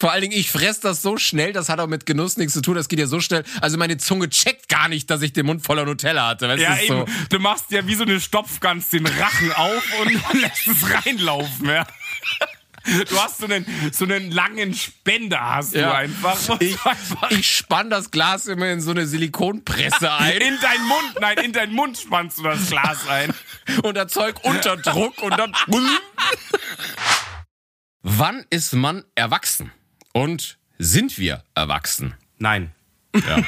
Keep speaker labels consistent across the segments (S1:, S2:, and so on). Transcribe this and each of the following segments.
S1: Vor allen Dingen, ich fress das so schnell, das hat auch mit Genuss nichts zu tun, das geht ja so schnell. Also meine Zunge checkt gar nicht, dass ich den Mund voller Nutella hatte. Weißt
S2: Ja,
S1: du,
S2: eben.
S1: so.
S2: Du machst ja wie so eine Stopfgans den Rachen auf und lässt es reinlaufen, ja. Du hast so einen, so einen langen Spender, hast du
S1: Ja.
S2: einfach. Und
S1: Ich,
S2: einfach
S1: ich spann das Glas immer in so eine Silikonpresse ein
S2: in deinen Mund, nein, in deinen Mund spannst du das Glas ein.
S1: und das Zeug unter Druck und dann. Wann ist man erwachsen? Und sind wir erwachsen?
S2: Nein. Ja.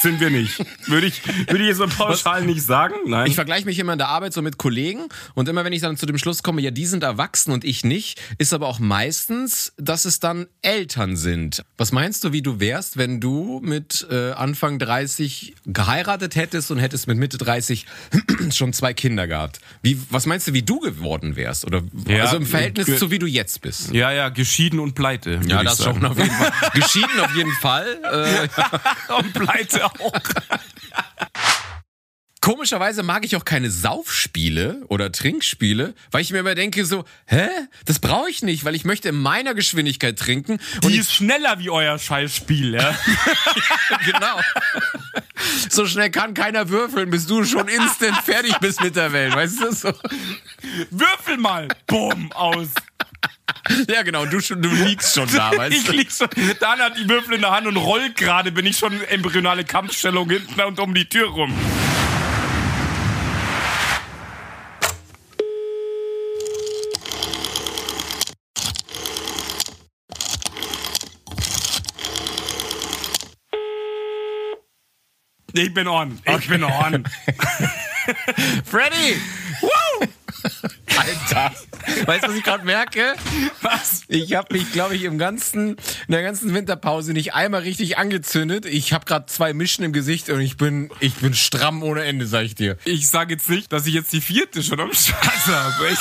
S2: Sind wir nicht. Würde ich, würde ich jetzt so pauschal nicht sagen. Nein.
S1: Ich vergleiche mich immer in der Arbeit so mit Kollegen und immer wenn ich dann zu dem Schluss komme, ja, die sind erwachsen und ich nicht, ist aber auch meistens, dass es dann Eltern sind. Was meinst du, wie du wärst, wenn du mit äh, Anfang 30 geheiratet hättest und hättest mit Mitte 30 schon zwei Kinder gehabt? Wie, was meinst du, wie du geworden wärst? Oder
S2: Ja,
S1: also im Verhältnis zu wie du jetzt bist?
S2: ja, ja, geschieden und pleite.
S1: Ja, das
S2: sagen.
S1: schon auf jeden Fall. Geschieden auf jeden Fall. Äh,
S2: Und pleite auch.
S1: Komischerweise mag ich auch keine Saufspiele oder Trinkspiele, weil ich mir immer denke so, hä? Das brauche ich nicht, weil ich möchte in meiner Geschwindigkeit trinken. Und
S2: Die ist schneller wie euer Scheißspiel, ja.
S1: genau. so schnell kann keiner würfeln, bis du schon instant fertig bist mit der Welt, weißt du? So.
S2: Würfel mal. Bumm, aus.
S1: Ja, genau, du, du liegst schon da, weißt
S2: Ich
S1: du?
S2: lieg schon. Dan hat die Würfel in der Hand und rollt gerade, bin ich schon in embryonale Kampfstellung hinten und um die Tür rum. Ich bin on. Ich bin on.
S1: Freddy! Alter. Weißt du, was ich gerade merke?
S2: Was?
S1: Ich habe mich, glaube ich, im ganzen, in der ganzen Winterpause nicht einmal richtig angezündet. Ich habe gerade zwei Mischen im Gesicht und ich bin, ich bin stramm ohne Ende, sag ich dir.
S2: Ich sage jetzt nicht, dass ich jetzt die vierte schon am Start habe.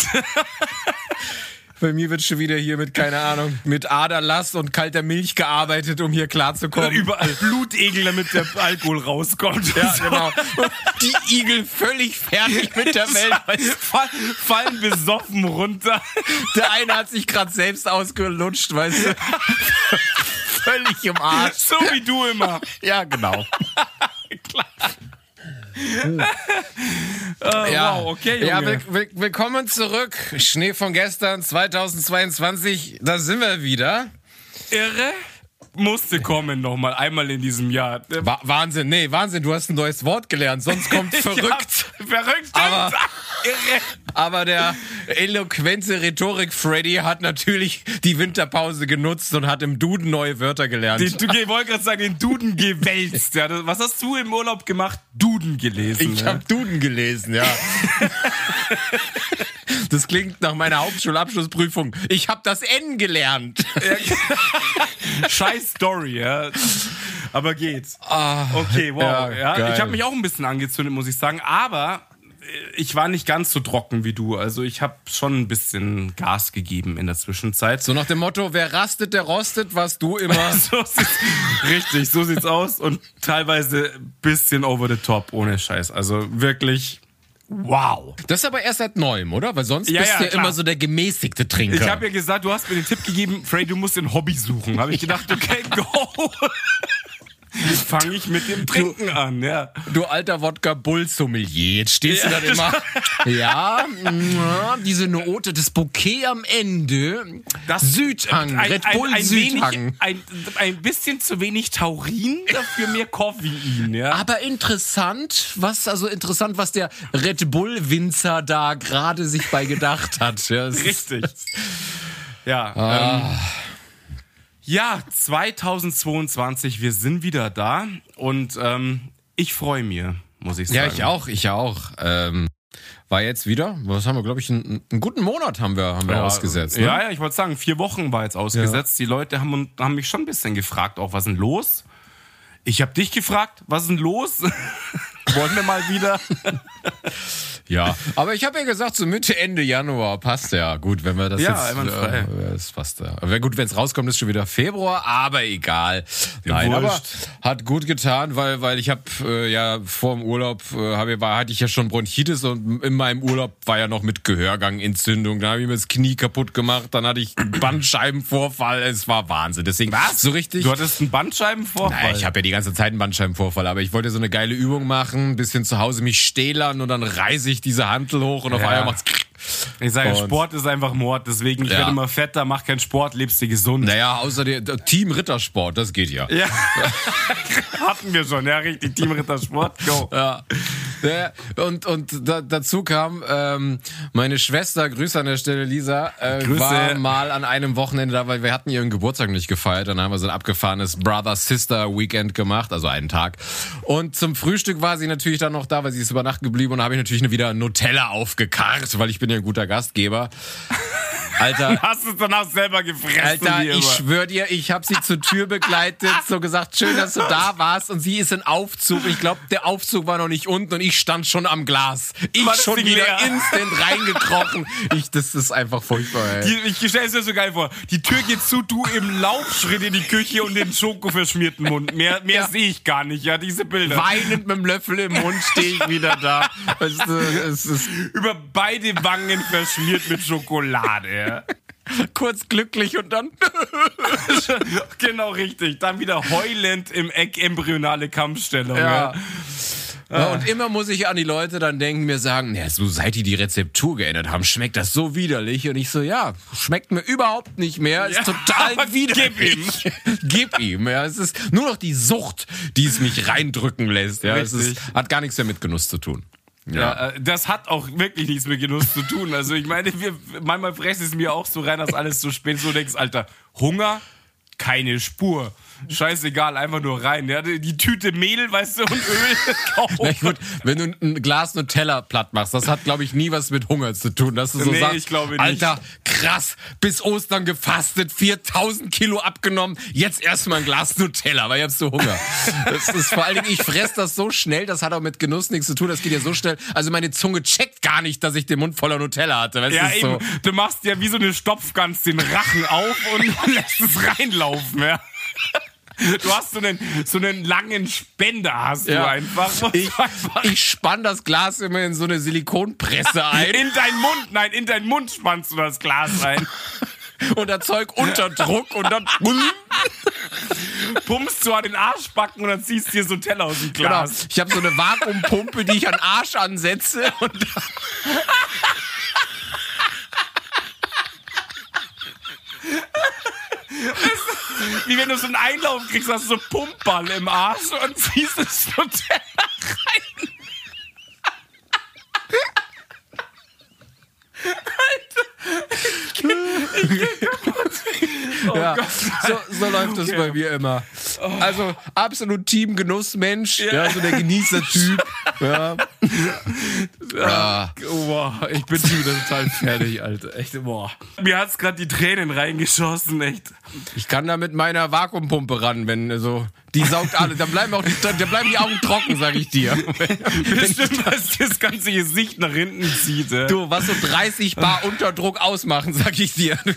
S1: Bei mir wird schon wieder hier mit, keine Ahnung, mit Aderlass und kalter Milch gearbeitet, um hier klarzukommen.
S2: Überall Blutegel, damit der Alkohol rauskommt.
S1: Ja,
S2: So.
S1: genau. Und die Igel völlig fertig mit der Welt.
S2: Fall, fallen besoffen runter.
S1: Der eine hat sich gerade selbst ausgelutscht, weißt du? Völlig im Arsch.
S2: So wie du immer.
S1: Ja, genau.
S2: Äh, Wow, okay, Junge.
S1: Ja, will, will, willkommen zurück. Schnee von gestern, 2022. Da sind wir wieder.
S2: Irre musste kommen nochmal, einmal in diesem Jahr. Der-
S1: Wa Wahnsinn, nee, Wahnsinn, du hast ein neues Wort gelernt. Sonst kommt verrückt.
S2: Ja, verrückt.
S1: Aber-. Aber der eloquente Rhetorik-Freddy hat natürlich die Winterpause genutzt und hat im Duden neue Wörter gelernt.
S2: Den, du ich wollte gerade sagen, den Duden gewälzt. Ja, das, was hast du im Urlaub gemacht? Duden gelesen.
S1: Ich
S2: ja.
S1: habe Duden gelesen, ja. Das klingt nach meiner Hauptschulabschlussprüfung. Ich habe das N gelernt.
S2: Scheiß Story, ja. Aber geht's. okay, wow.
S1: ja,
S2: Ja, ich habe mich auch ein bisschen angezündet, muss ich sagen. Aber äh, ich war nicht ganz so trocken wie du. Also ich habe schon ein bisschen Gas gegeben in der Zwischenzeit.
S1: So nach dem Motto, wer rastet, der rostet, was du immer.
S2: So richtig, so sieht's aus und teilweise ein bisschen over the top, ohne Scheiß. Also wirklich, wow.
S1: Das ist aber erst seit neuem, oder? Weil sonst
S2: Ja,
S1: bist
S2: ja,
S1: du ja
S2: klar.
S1: immer so der gemäßigte Trinker.
S2: Ich habe ja gesagt, du hast mir den Tipp gegeben, Frey, du musst ein Hobby suchen. Habe ich gedacht, okay, go. Fange ich mit dem Trinken an, ja.
S1: Du alter Wodka-Bull-Sommelier. Jetzt stehst du dann immer. Ja, mm, diese Note, das Bouquet am Ende. Südhang,
S2: ein,
S1: Red
S2: ein,
S1: Bull
S2: ein,
S1: Südhang.
S2: wenig, ein, ein bisschen zu wenig Taurin, dafür mehr Koffein, ja.
S1: Aber interessant, was, also interessant, was der Red Bull-Winzer da gerade sich bei gedacht hat. Ja,
S2: Richtig. Ja. Ähm, ja, 2022, wir sind wieder da und ähm, ich freue mich, muss ich sagen.
S1: ja, ich auch, ich auch. Ähm, war jetzt wieder, was haben wir, glaube ich, einen, einen guten Monat haben wir, haben wir
S2: Ja,
S1: ausgesetzt. Ne?
S2: Ja, ja, ich wollte sagen, vier Wochen war jetzt ausgesetzt. Die Leute haben, haben mich schon ein bisschen gefragt, auch was ist denn los? Ich habe dich gefragt, was ist denn los? Wollen wir mal wieder?
S1: Ja, aber ich habe ja gesagt, so Mitte, Ende Januar passt ja. Gut, wenn wir das
S2: Ja,
S1: jetzt...
S2: einwandfrei.
S1: Äh, das passt ja. Wäre gut, wenn es rauskommt, ist schon wieder Februar, aber egal. Nein, aber hat gut getan, weil, weil ich habe äh, ja vor dem Urlaub, äh, hab, war, hatte ich ja schon Bronchitis und in meinem Urlaub war ja noch mit Gehörgangentzündung. Da habe ich mir das Knie kaputt gemacht, dann hatte ich Bandscheibenvorfall. Es war Wahnsinn. Deswegen
S2: Was?
S1: so richtig.
S2: Du hattest einen Bandscheibenvorfall?
S1: Naja, ich habe ja die ganze Zeit einen Bandscheibenvorfall, aber ich wollte so eine geile Übung machen, ein bisschen zu Hause mich stählern und dann reiße ich diese Hantel hoch und auf
S2: Ja.
S1: einmal macht's
S2: Ich sage,
S1: Und-
S2: Sport ist einfach Mord, deswegen, ich
S1: Ja.
S2: werde immer fetter, mach keinen Sport, lebst du gesund.
S1: Naja, außer der, der Team Rittersport, das geht ja.
S2: Ja. Hatten wir schon, ja, richtig. Team Rittersport, go.
S1: Ja. Ja, und und da, dazu kam ähm, meine Schwester, Grüße an der Stelle, Lisa, äh,
S2: Grüße.
S1: war mal an einem Wochenende da, weil wir hatten ihren Geburtstag nicht gefeiert. Dann haben wir so ein abgefahrenes Brother-Sister-Weekend gemacht, also einen Tag. Und zum Frühstück war sie natürlich dann noch da, weil sie ist über Nacht geblieben und da habe ich natürlich wieder Nutella aufgekarrt, weil ich bin ein guter Gastgeber. Alter,
S2: Hast es danach selber gefressen,
S1: Alter, ich schwöre dir, ich habe sie zur Tür begleitet, so gesagt, schön, dass du da warst. Und sie ist in Aufzug. Ich glaube, der Aufzug war noch nicht unten und ich stand schon am Glas. Ich
S2: War
S1: schon wieder
S2: leer?
S1: instant reingekrochen. Ich, das ist einfach furchtbar, ey.
S2: Die, ich stelle es mir so geil vor. Die Tür geht zu, du im Laufschritt in die Küche und den schokoverschmierten Mund. Mehr, mehr
S1: Ja.
S2: sehe ich gar nicht, ja, diese Bilder.
S1: Weinend mit dem Löffel im Mund stehe ich wieder da. Weißt du, es ist
S2: Über beide Wangen verschmiert mit Schokolade. Ja.
S1: kurz glücklich und dann.
S2: genau richtig. Dann wieder heulend im Eck embryonale Kampfstellung.
S1: Ja.
S2: Ja.
S1: Ja, und immer muss ich an die Leute dann denken, mir sagen, ja, so seit die die Rezeptur geändert haben, schmeckt das so widerlich. Und ich so, ja, schmeckt mir überhaupt nicht mehr, ist
S2: Ja,
S1: total widerlich. Gib ihm. Ja, es ist nur noch die Sucht, die es mich reindrücken lässt. Ja, es ist, hat gar nichts mehr mit Genuss zu tun.
S2: Ja, äh, das hat auch wirklich nichts mit Genuss zu tun. Also ich meine, wir, manchmal fresse es mir auch so rein, dass alles so spät so denkst, Alter, Hunger, keine Spur. Scheißegal, einfach nur rein. Ja, die Tüte Mehl, weißt du, und Öl kaufen.
S1: Na gut, wenn du ein Glas Nutella platt machst, das hat, glaube ich, nie was mit Hunger zu tun. Dass du so
S2: Nee,
S1: sagst,
S2: ich glaube nicht.
S1: Alter, krass, bis Ostern gefastet, 4000 Kilo abgenommen, jetzt erstmal ein Glas Nutella, weil ich hab so Hunger. Das ist vor allen Dingen, ich fress das so schnell, das hat auch mit Genuss nichts zu tun, das geht ja so schnell. Also meine Zunge checkt gar nicht, dass ich den Mund voller Nutella hatte. Weißt
S2: Ja,
S1: du,
S2: eben.
S1: so.
S2: Du machst ja wie so eine Stopfgans den Rachen auf und lässt es reinlaufen, ja. Du hast so einen, so einen langen Spender, hast du
S1: Ja.
S2: einfach.
S1: Ich, ich spann das Glas immer in so eine Silikonpresse ein
S2: in deinen Mund, nein, in deinen Mund spannst du das Glas rein.
S1: und erzeug unter Druck und dann
S2: pumpst du an den Arschbacken und dann ziehst dir so Teller aus dem
S1: Genau.
S2: Glas.
S1: Ich habe so eine Vakuumpumpe, die ich an den Arsch ansetze und
S2: Wie wenn du so einen Einlauf kriegst, hast du so Pumpball im Arsch und ziehst das Nutella rein.
S1: ja,
S2: Gott.
S1: so, so läuft es
S2: Okay.
S1: bei mir immer. Also absolut Teamgenussmensch, ja. so der Genießertyp. ja. ja.
S2: Oh, wow, ich bin schon wieder total fertig, Alter. Echt, boah. Mir hat's gerade die Tränen reingeschossen, echt.
S1: Ich kann da mit meiner Vakuumpumpe ran, wenn so die saugt alle, da bleiben auch die, da bleiben die Augen trocken, sag ich dir.
S2: Bestimmt, es das ganze Gesicht nach hinten zieht. ey.
S1: Du, was so 30 Bar Unterdruck ausmachen, sag ich dir. Du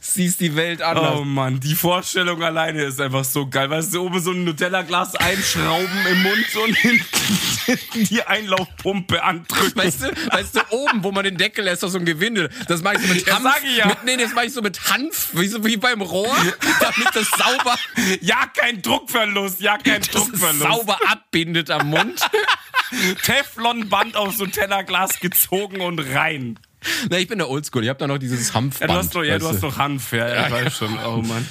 S1: siehst die Welt anders.
S2: Oh Mann, die Vorstellung alleine ist einfach so geil. Weißt du, oben so ein Nutella-Glas einschrauben im Mund und hinten die Einlaufpumpe andrücken.
S1: Weißt du, weißt du, oben, wo man den Deckel lässt, ist so ein Gewindel. Das mache ich so mit Hanf.
S2: sag ich ja.
S1: Mit, nee, das mache ich so mit Hanf, wie, so, wie beim Rohr, damit das sauber,
S2: Ja, kein Druckverlust, ja, kein
S1: das
S2: Druckverlust.
S1: sauber abbindet am Mund.
S2: Teflonband aufs Nutella-Glas gezogen und rein.
S1: Na, ich bin der Oldschool. Ich habe da noch dieses Hanfband.
S2: Ja, du hast doch, ja, du hast doch Hanf, ja, ich weiß schon. Oh Mann.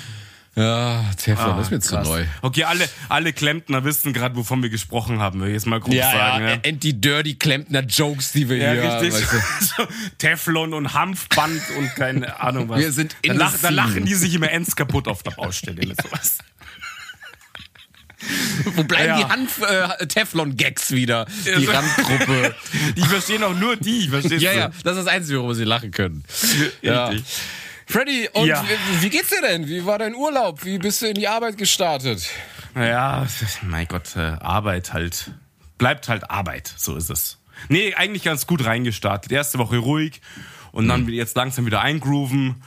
S1: Ja, Teflon, das ist mir zu neu.
S2: Okay, alle, alle Klempner wissen gerade, wovon wir gesprochen haben, will ich jetzt mal grob
S1: Ja,
S2: sagen.
S1: ja,
S2: Ja,
S1: die dirty Klempner-Jokes, die wir
S2: Ja,
S1: hier
S2: richtig.
S1: weißt du.
S2: Teflon und Hanfband und keine Ahnung was.
S1: Wir sind
S2: da,
S1: in
S2: lach,
S1: the
S2: da lachen die sich immer ends kaputt auf der Baustelle mit sowas.
S1: Wo bleiben
S2: Ja.
S1: die Hanf-Teflon-Gags wieder? Die Randgruppe.
S2: Die verstehen auch nur die, verstehst
S1: ja,
S2: du?
S1: ja, das ist das Einzige, worüber sie lachen können. Ja.
S2: Richtig.
S1: Freddy, und
S2: Ja.
S1: wie, wie geht's dir denn? Wie war dein Urlaub? Wie bist du in die Arbeit gestartet?
S2: Naja, mein Gott, äh, Arbeit halt. Bleibt halt Arbeit, so ist es. Nee, eigentlich ganz gut reingestartet. Erste Woche ruhig und dann jetzt langsam wieder eingrooven.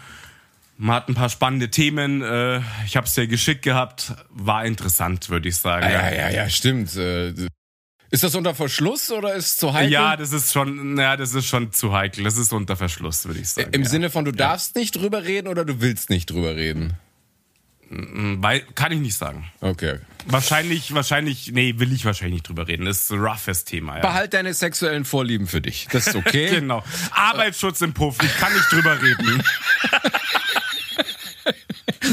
S2: Man hat ein paar spannende Themen. Äh, ich habe es dir geschickt gehabt. War interessant, würde ich sagen.
S1: Ja, ja, ja, stimmt. Äh, Ist das unter Verschluss oder ist es zu heikel?
S2: Ja, das ist schon, ja, das ist schon zu heikel. Das ist unter Verschluss, würde ich sagen.
S1: Im
S2: ja.
S1: Sinne von, du darfst nicht drüber reden oder du willst nicht drüber reden?
S2: Weil, kann ich nicht sagen.
S1: Okay.
S2: Wahrscheinlich, wahrscheinlich, nee, will ich wahrscheinlich nicht drüber reden. Das ist ein roughes Thema, ja.
S1: Behalt deine sexuellen Vorlieben für dich. Das ist okay.
S2: Genau. Arbeitsschutz im Puff, ich kann nicht drüber reden.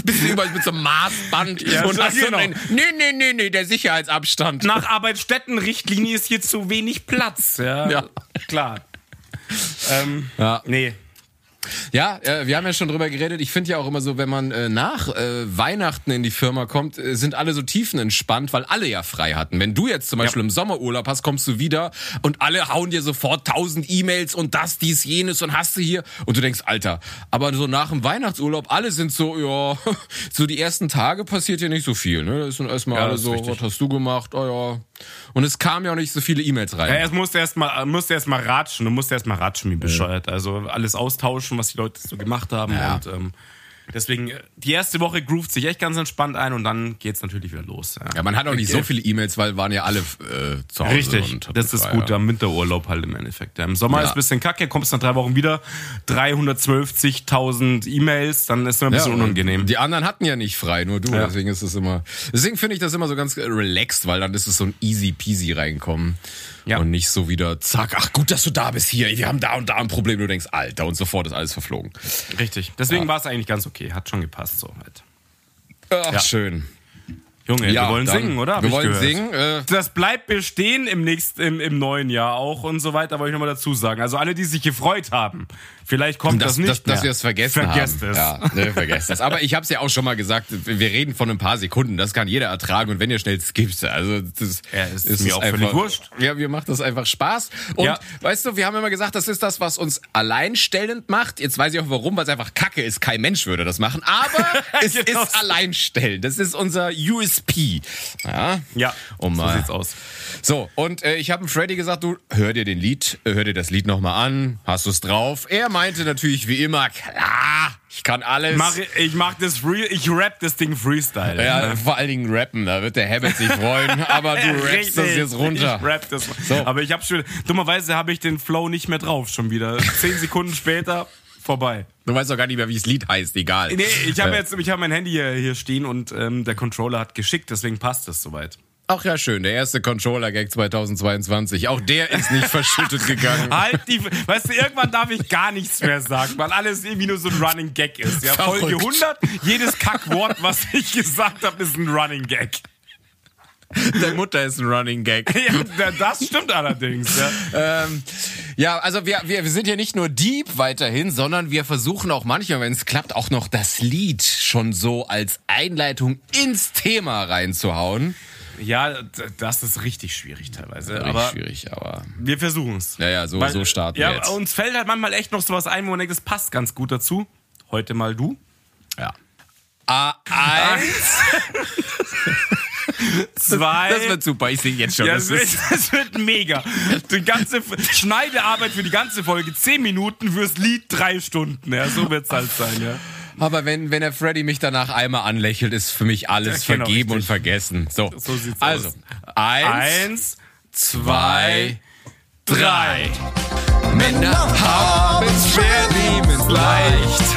S1: Bist du überall mit so einem Maßband
S2: Ja,
S1: und
S2: so-
S1: hast so
S2: genau.
S1: einen, nee, nee, nee, nee, der Sicherheitsabstand.
S2: Nach Arbeitsstättenrichtlinie ist hier zu wenig Platz, ja.
S1: Ja.
S2: Klar. Ähm,
S1: Ja.
S2: Nee.
S1: Ja, äh, wir haben ja schon drüber geredet. Ich finde ja auch immer so, wenn man äh, nach äh, Weihnachten in die Firma kommt, äh, sind alle so tiefenentspannt, weil alle ja frei hatten. Wenn du jetzt zum Beispiel im Sommerurlaub hast, kommst du wieder und alle hauen dir sofort tausend E-Mails und das, dies, jenes und hast du hier und du denkst, Alter, aber so nach dem Weihnachtsurlaub, alle sind so, ja, so die ersten Tage passiert hier nicht so viel. Ne? Da ist dann erstmal
S2: Ja,
S1: alle so,
S2: richtig.
S1: was hast du gemacht? Oh ja. Und es kamen ja auch nicht so viele E-Mails rein.
S2: Ja, es musste erst mal, musste erst mal ratschen. Du musst erst mal ratschen, wie bescheuert. Also alles austauschen, was die Leute so gemacht haben.
S1: Ja.
S2: Und ähm, deswegen, äh, die erste Woche groovt sich echt ganz entspannt ein und dann geht's natürlich wieder los. Ja,
S1: Ja, man hat auch nicht so viele E-Mails, weil waren ja alle äh, zu Hause.
S2: Richtig, das ist
S1: frei,
S2: gut
S1: ja.
S2: am Winterurlaub halt im Endeffekt. Ja, Im Sommer
S1: Ja.
S2: ist ein bisschen kacke, kommst nach drei Wochen wieder, 312.000 E-Mails, dann ist es ein bisschen unangenehm.
S1: Die anderen hatten ja nicht frei, nur du. Deswegen ist es immer. Deswegen finde ich das immer so ganz relaxed, weil dann ist es so ein easy peasy reinkommen.
S2: Ja.
S1: Und nicht so wieder, zack, ach gut, dass du da bist hier. Wir haben da und da ein Problem. Du denkst, Alter, und sofort ist alles verflogen.
S2: Richtig. Deswegen war es eigentlich ganz okay, hat schon gepasst so halt.
S1: Ach,
S2: Ja.
S1: schön.
S2: Junge,
S1: Ja,
S2: wir wollen singen, oder? Hab
S1: wir wollen
S2: gehört.
S1: singen, äh.
S2: das bleibt bestehen im nächsten, im, im neuen Jahr auch und so weiter, wollte ich nochmal dazu sagen. Also alle, die sich gefreut haben, vielleicht kommt das,
S1: Dass,
S2: nicht
S1: dass,
S2: mehr.
S1: dass wir es vergessen
S2: Vergesst
S1: haben.
S2: es.
S1: Ja, ne, vergesst es. Aber ich habe es ja auch schon mal gesagt, wir reden von ein paar Sekunden. Das kann jeder ertragen. Und wenn ihr schnell skippt, also das
S2: Ja, ist mir auch völlig wurscht.
S1: Ja, mir macht das einfach Spaß. Und
S2: Ja.
S1: weißt du, wir haben immer gesagt, das ist das, was uns alleinstellend macht. Jetzt weiß ich auch warum, weil es einfach Kacke ist. Kein Mensch würde das machen. Aber es
S2: Genau.
S1: ist alleinstellend. Das ist unser USP. Ja,
S2: Ja,
S1: um
S2: so sieht's aus.
S1: So, und äh, ich habe Freddy gesagt, du hör dir den Lied, hör dir das Lied nochmal an, hast du es drauf? Er meinte natürlich wie immer, klar, ich kann alles.
S2: Mach, ich mach das free, ich rap das Ding Freestyle.
S1: ja, vor allen Dingen rappen, da wird der Habit sich freuen, aber du rappst das jetzt runter.
S2: Ich rap das.
S1: So.
S2: Aber ich habe schon, dummerweise habe ich den Flow nicht mehr drauf schon wieder. Zehn Sekunden später, vorbei.
S1: Du weißt doch gar nicht mehr, wie das Lied heißt, egal.
S2: Nee, ich habe jetzt, ich habe mein Handy hier, hier stehen und ähm, der Controller hat geschickt, deswegen passt es soweit.
S1: Ach ja, schön, der erste Controller-Gag 2022. Auch der ist nicht verschüttet gegangen.
S2: Halt die, weißt du, irgendwann darf ich gar nichts mehr sagen, weil alles irgendwie nur so ein Running Gag ist. Ja, Folge
S1: Verrückt.
S2: 100, jedes Kackwort, was ich gesagt habe, ist ein Running Gag.
S1: Der Mutter ist ein Running Gag.
S2: Ja, das stimmt allerdings. Ja.
S1: Ähm, ja, also wir, wir, wir sind ja nicht nur deep weiterhin, sondern wir versuchen auch manchmal, wenn es klappt, auch noch das Lied schon so als Einleitung ins Thema reinzuhauen.
S2: Ja, das ist richtig schwierig teilweise.
S1: Richtig
S2: aber
S1: schwierig, aber
S2: wir versuchen es.
S1: Ja, ja, so- so starten
S2: ja,
S1: wir jetzt.
S2: Uns fällt halt manchmal echt noch sowas ein, wo man denkt, das passt ganz gut dazu. Heute mal du.
S1: ja. A1,
S2: Zwei.
S1: das wird super, ich sehe jetzt schon.
S2: ja,
S1: das ist,
S2: wird, das wird mega. Die ganze Schneidearbeit für die ganze Folge 10 Minuten, fürs Lied 3 Stunden. Ja, so wird's halt sein, ja.
S1: Aber wenn, wenn der Freddy mich danach einmal anlächelt, ist für mich alles
S2: Ja, genau,
S1: vergeben und
S2: richtig.
S1: vergessen. So,
S2: So sieht's
S1: also,
S2: aus.
S1: Eins,
S2: Eins, zwei,
S1: drei. Männer haben's schwer, lieben's leicht.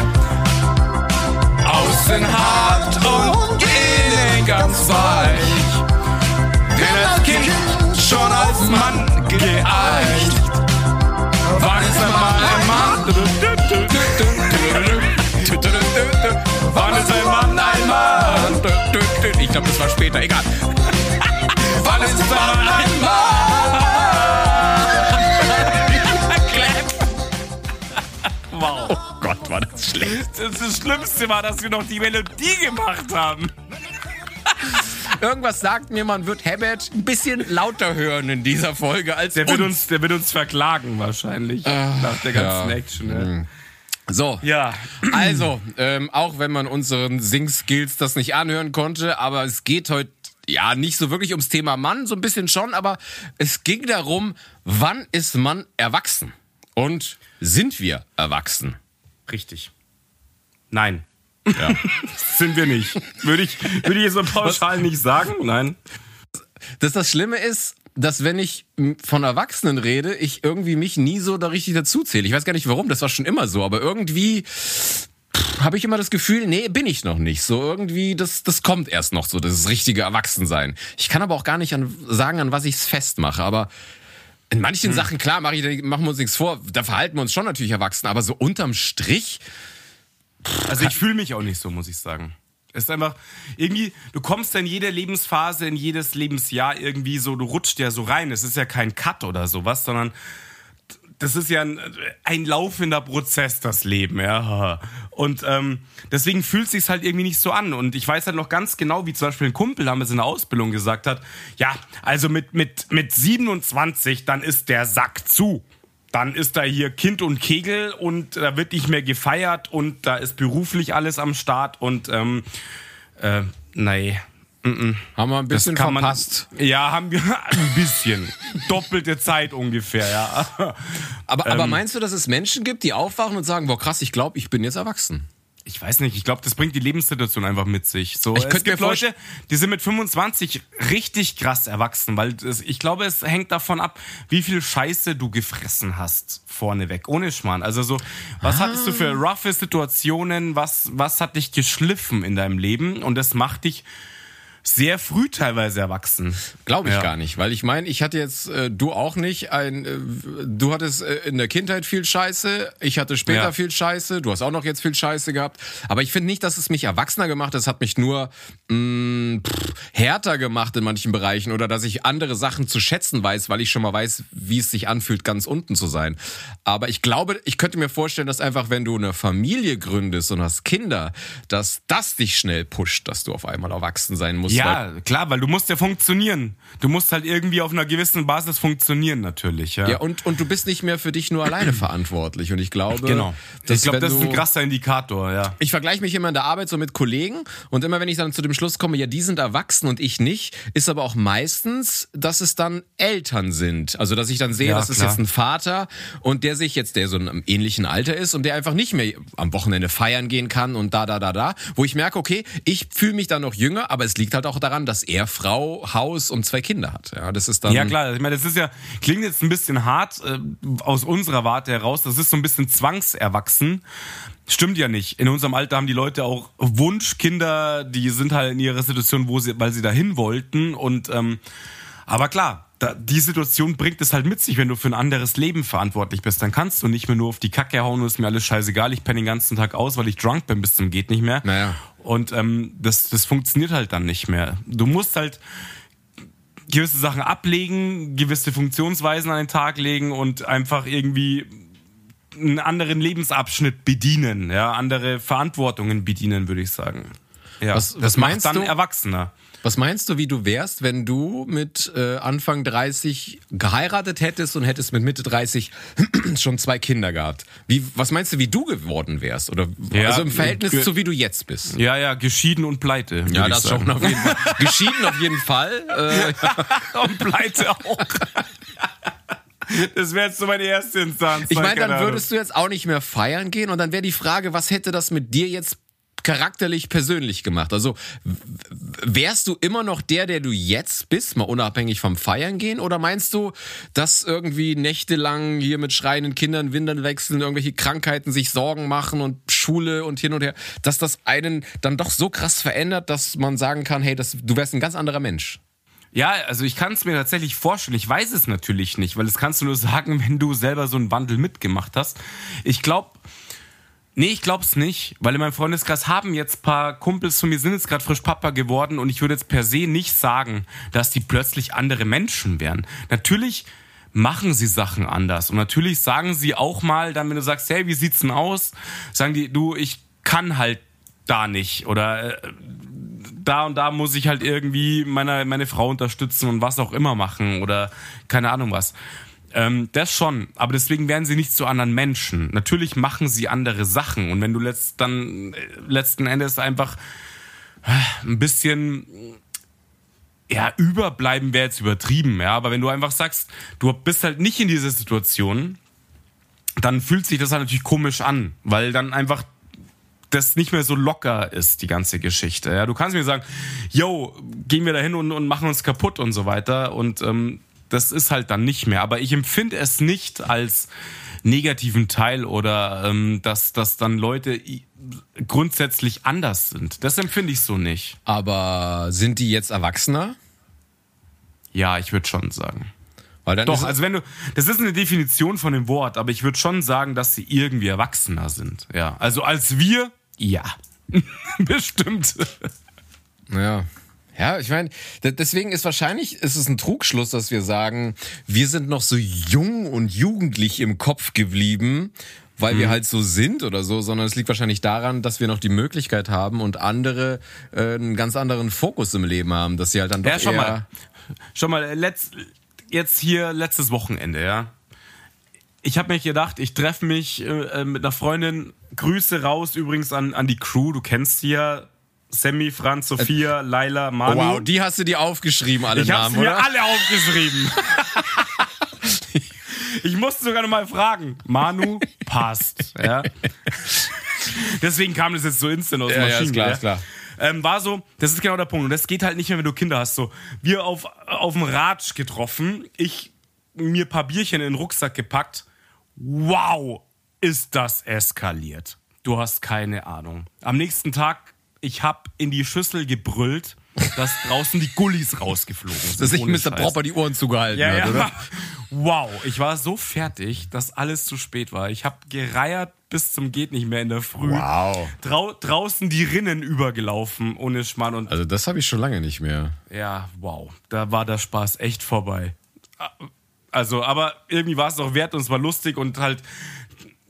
S1: Außen hart und innen ganz weich. Denn als Kind schon als Mann geeicht. Wann ist einmal ein Mann? Wann ist ein Mann ein Mann? Ich glaube, das war später, egal. Wann ist ein Mann ein Mann?
S2: wow.
S1: Oh Gott, war das schlecht.
S2: Das, das Schlimmste war, dass wir noch die Melodie gemacht haben.
S1: Irgendwas sagt mir, man wird Herbert ein bisschen lauter hören in dieser Folge als
S2: Der wird
S1: uns.
S2: uns, der wird uns verklagen wahrscheinlich. nach der ganzen
S1: ja.
S2: Action. Ne?
S1: So,
S2: Ja.
S1: also, ähm, auch wenn man unseren Sing-Skills das nicht anhören konnte, aber es geht heute ja nicht so wirklich ums Thema Mann, so ein bisschen schon, aber es ging darum, wann ist man erwachsen? Und sind wir erwachsen?
S2: Richtig. Nein. Ja. Sind wir nicht. Würde ich, würde ich jetzt so pauschal nicht sagen. Nein.
S1: Dass das Schlimme ist, dass wenn ich von Erwachsenen rede, ich irgendwie mich nie so da richtig dazu zähle. Ich weiß gar nicht warum, das war schon immer so, aber irgendwie habe ich immer das Gefühl, nee, bin ich noch nicht. So irgendwie, das, das kommt erst noch so, das richtige Erwachsensein. Ich kann aber auch gar nicht an, sagen, an was ich es festmache, aber in manchen hm. Sachen, klar, mach ich, machen wir uns nichts vor, da verhalten wir uns schon natürlich erwachsen, aber so unterm Strich
S2: also ich fühle mich auch nicht so, muss ich sagen. Es ist einfach irgendwie, du kommst in jede Lebensphase, in jedes Lebensjahr irgendwie so, du rutscht ja so rein. Es ist ja kein Cut oder sowas, sondern das ist ja ein, ein laufender Prozess, das Leben, ja. Und ähm, deswegen fühlt es sich halt irgendwie nicht so an. Und ich weiß halt noch ganz genau, wie zum Beispiel ein Kumpel damals in der Ausbildung gesagt hat, ja, also mit, mit, mit 27, dann ist der Sack zu dann ist da hier Kind und Kegel und da wird nicht mehr gefeiert und da ist beruflich alles am Start und ähm, äh, nee.
S1: Haben wir ein bisschen verpasst.
S2: Man, ja, haben wir ein bisschen. Doppelte Zeit ungefähr, ja.
S1: Aber, aber ähm, meinst du, dass es Menschen gibt, die aufwachen und sagen, boah krass, ich glaube, ich bin jetzt erwachsen?
S2: Ich weiß nicht, ich glaube, das bringt die Lebenssituation einfach mit sich. So, ich es gibt Leute, die sind mit 25 richtig krass erwachsen, weil das, ich glaube, es hängt davon ab, wie viel Scheiße du gefressen hast vorneweg, ohne Schmarrn. Also so, was ah. hattest du für roughe Situationen, was, was hat dich geschliffen in deinem Leben und das macht dich sehr früh teilweise erwachsen.
S1: Glaube ich ja. gar nicht, weil ich meine, ich hatte jetzt, äh, du auch nicht, ein, äh, du hattest äh, in der Kindheit viel Scheiße, ich hatte später ja. viel Scheiße, du hast auch noch jetzt viel Scheiße gehabt, aber ich finde nicht, dass es mich erwachsener gemacht hat, es hat mich nur mh, mm, pff, härter gemacht in manchen Bereichen oder dass ich andere Sachen zu schätzen weiß, weil ich schon mal weiß, wie es sich anfühlt, ganz unten zu sein. Aber ich glaube, ich könnte mir vorstellen, dass einfach, wenn du eine Familie gründest und hast Kinder, dass das dich schnell pusht, dass du auf einmal erwachsen sein musst
S2: ja, klar, weil du musst ja funktionieren. Du musst halt irgendwie auf einer gewissen Basis funktionieren, natürlich. Ja,
S1: ja und, und du bist nicht mehr für dich nur alleine verantwortlich. Und ich glaube,
S2: genau. ich glaube, das ist ein krasser Indikator, ja.
S1: Ich vergleiche mich immer in der Arbeit so mit Kollegen und immer wenn ich dann zu dem Schluss komme, ja, die sind erwachsen und ich nicht, ist aber auch meistens, dass es dann Eltern sind. Also, dass ich dann sehe, ja, das ist jetzt ein Vater und der sich jetzt, der so einem ähnlichen Alter ist und der einfach nicht mehr am Wochenende feiern gehen kann und da, da, da, da, wo ich merke, okay, ich fühle mich dann noch jünger, aber es liegt halt auch daran, dass er Frau, Haus und zwei Kinder hat. Ja, das ist dann.
S2: Ja, klar. Ich meine, das ist ja, klingt jetzt ein bisschen hart äh, aus unserer Warte heraus. Das ist so ein bisschen zwangserwachsen. Stimmt ja nicht. In unserem Alter haben die Leute auch Wunschkinder, die sind halt in ihrer Situation, wo sie, weil sie dahin wollten. Und ähm, aber klar, da, die Situation bringt es halt mit sich, wenn du für ein anderes Leben verantwortlich bist. Dann kannst du nicht mehr nur auf die Kacke hauen und ist mir alles scheißegal. Ich penne den ganzen Tag aus, weil ich drunk bin bis zum geht nicht mehr.
S1: Naja.
S2: Und ähm, das, das funktioniert halt dann nicht mehr. Du musst halt gewisse Sachen ablegen, gewisse Funktionsweisen an den Tag legen und einfach irgendwie einen anderen Lebensabschnitt bedienen, ja, andere Verantwortungen bedienen, würde ich sagen.
S1: Ja, was, was das meinst
S2: dann
S1: du?
S2: Erwachsener.
S1: Was meinst du, wie du wärst, wenn du mit äh, Anfang 30 geheiratet hättest und hättest mit Mitte 30 schon zwei Kinder gehabt? Wie, was meinst du, wie du geworden wärst? Oder ja, also im Verhältnis zu wie du jetzt bist?
S2: Ja, ja, geschieden und pleite.
S1: Ja, das schon auf jeden Fall. geschieden auf jeden Fall.
S2: Äh, und pleite auch. Das wäre jetzt so meine erste Instanz.
S1: Ich meine, dann würdest du jetzt auch nicht mehr feiern gehen und dann wäre die Frage, was hätte das mit dir jetzt charakterlich persönlich gemacht? Also wärst du immer noch der, der du jetzt bist, mal unabhängig vom Feiern gehen? Oder meinst du, dass irgendwie nächtelang hier mit schreienden Kindern Windern wechseln, irgendwelche Krankheiten sich Sorgen machen und Schule und hin und her, dass das einen dann doch so krass verändert, dass man sagen kann, hey, das, du wärst ein ganz anderer Mensch?
S2: Ja, also ich kann es mir tatsächlich vorstellen. Ich weiß es natürlich nicht, weil das kannst du nur sagen, wenn du selber so einen Wandel mitgemacht hast. Ich glaube, Nee, ich glaub's nicht, weil in meinem Freundeskreis haben jetzt paar Kumpels zu mir sind jetzt gerade frisch Papa geworden und ich würde jetzt per se nicht sagen, dass die plötzlich andere Menschen wären. Natürlich machen sie Sachen anders und natürlich sagen sie auch mal, dann wenn du sagst, hey, wie sieht's denn aus, sagen die, du, ich kann halt da nicht oder äh, da und da muss ich halt irgendwie meine meine Frau unterstützen und was auch immer machen oder keine Ahnung was. Ähm, das schon, aber deswegen werden sie nicht zu anderen Menschen. Natürlich machen sie andere Sachen und wenn du letzt, dann äh, letzten Endes einfach äh, ein bisschen ja, überbleiben wäre jetzt übertrieben, ja, aber wenn du einfach sagst, du bist halt nicht in dieser Situation, dann fühlt sich das halt natürlich komisch an, weil dann einfach das nicht mehr so locker ist, die ganze Geschichte. Ja, du kannst mir sagen, yo, gehen wir da hin und, und machen uns kaputt und so weiter. Und ähm, das ist halt dann nicht mehr. Aber ich empfinde es nicht als negativen Teil oder ähm, dass, dass dann Leute grundsätzlich anders sind. Das empfinde ich so nicht.
S1: Aber sind die jetzt Erwachsener?
S2: Ja, ich würde schon sagen.
S1: Weil dann
S2: Doch, also wenn du, das ist eine Definition von dem Wort, aber ich würde schon sagen, dass sie irgendwie erwachsener sind. Ja, also als wir, ja, bestimmt.
S1: Ja. Ja, ich meine, deswegen ist wahrscheinlich ist es ein Trugschluss, dass wir sagen, wir sind noch so jung und jugendlich im Kopf geblieben, weil wir halt so sind oder so, sondern es liegt wahrscheinlich daran, dass wir noch die Möglichkeit haben und andere äh, einen ganz anderen Fokus im Leben haben, dass sie halt dann doch
S2: Ja, schon mal, schon mal, letzt, jetzt hier letztes Wochenende, ja. Ich habe mir gedacht, ich treffe mich äh, mit einer Freundin. Grüße raus übrigens an, an die Crew. Du kennst sie ja. Sammy, Franz, Sophia, Laila, Manu.
S1: Wow, die hast du dir aufgeschrieben, alle
S2: ich habe
S1: Namen,
S2: mir
S1: oder?
S2: alle aufgeschrieben. ich musste sogar noch mal fragen. Manu passt. Ja. Deswegen kam das jetzt so instant aus
S1: Ja, ja, ist klar,
S2: ja.
S1: ist klar.
S2: Ähm, war so, das ist genau der Punkt. Und das geht halt nicht mehr, wenn du Kinder hast. So, wir auf, auf dem Ratsch getroffen, ich mir ein paar Bierchen in den Rucksack gepackt. Wow, ist das eskaliert. Du hast keine Ahnung. Am nächsten Tag, ich hab in die Schüssel gebrüllt, dass draußen die Gullis rausgeflogen sind.
S1: Dass
S2: Ohne
S1: Mr.
S2: Scheiß.
S1: Propper die Ohren zugehalten
S2: Ja,
S1: hat,
S2: ja.
S1: oder?
S2: Wow, ich war so fertig, dass alles zu spät war. Ich habe gereiert bis zum geht nicht mehr in der Früh.
S1: Wow.
S2: Drau draußen die Rinnen übergelaufen ohne Schmarrn und
S1: Also das habe ich schon lange nicht mehr.
S2: ja, wow, da war der Spaß echt vorbei. Also, aber irgendwie war es auch wert und es war lustig und halt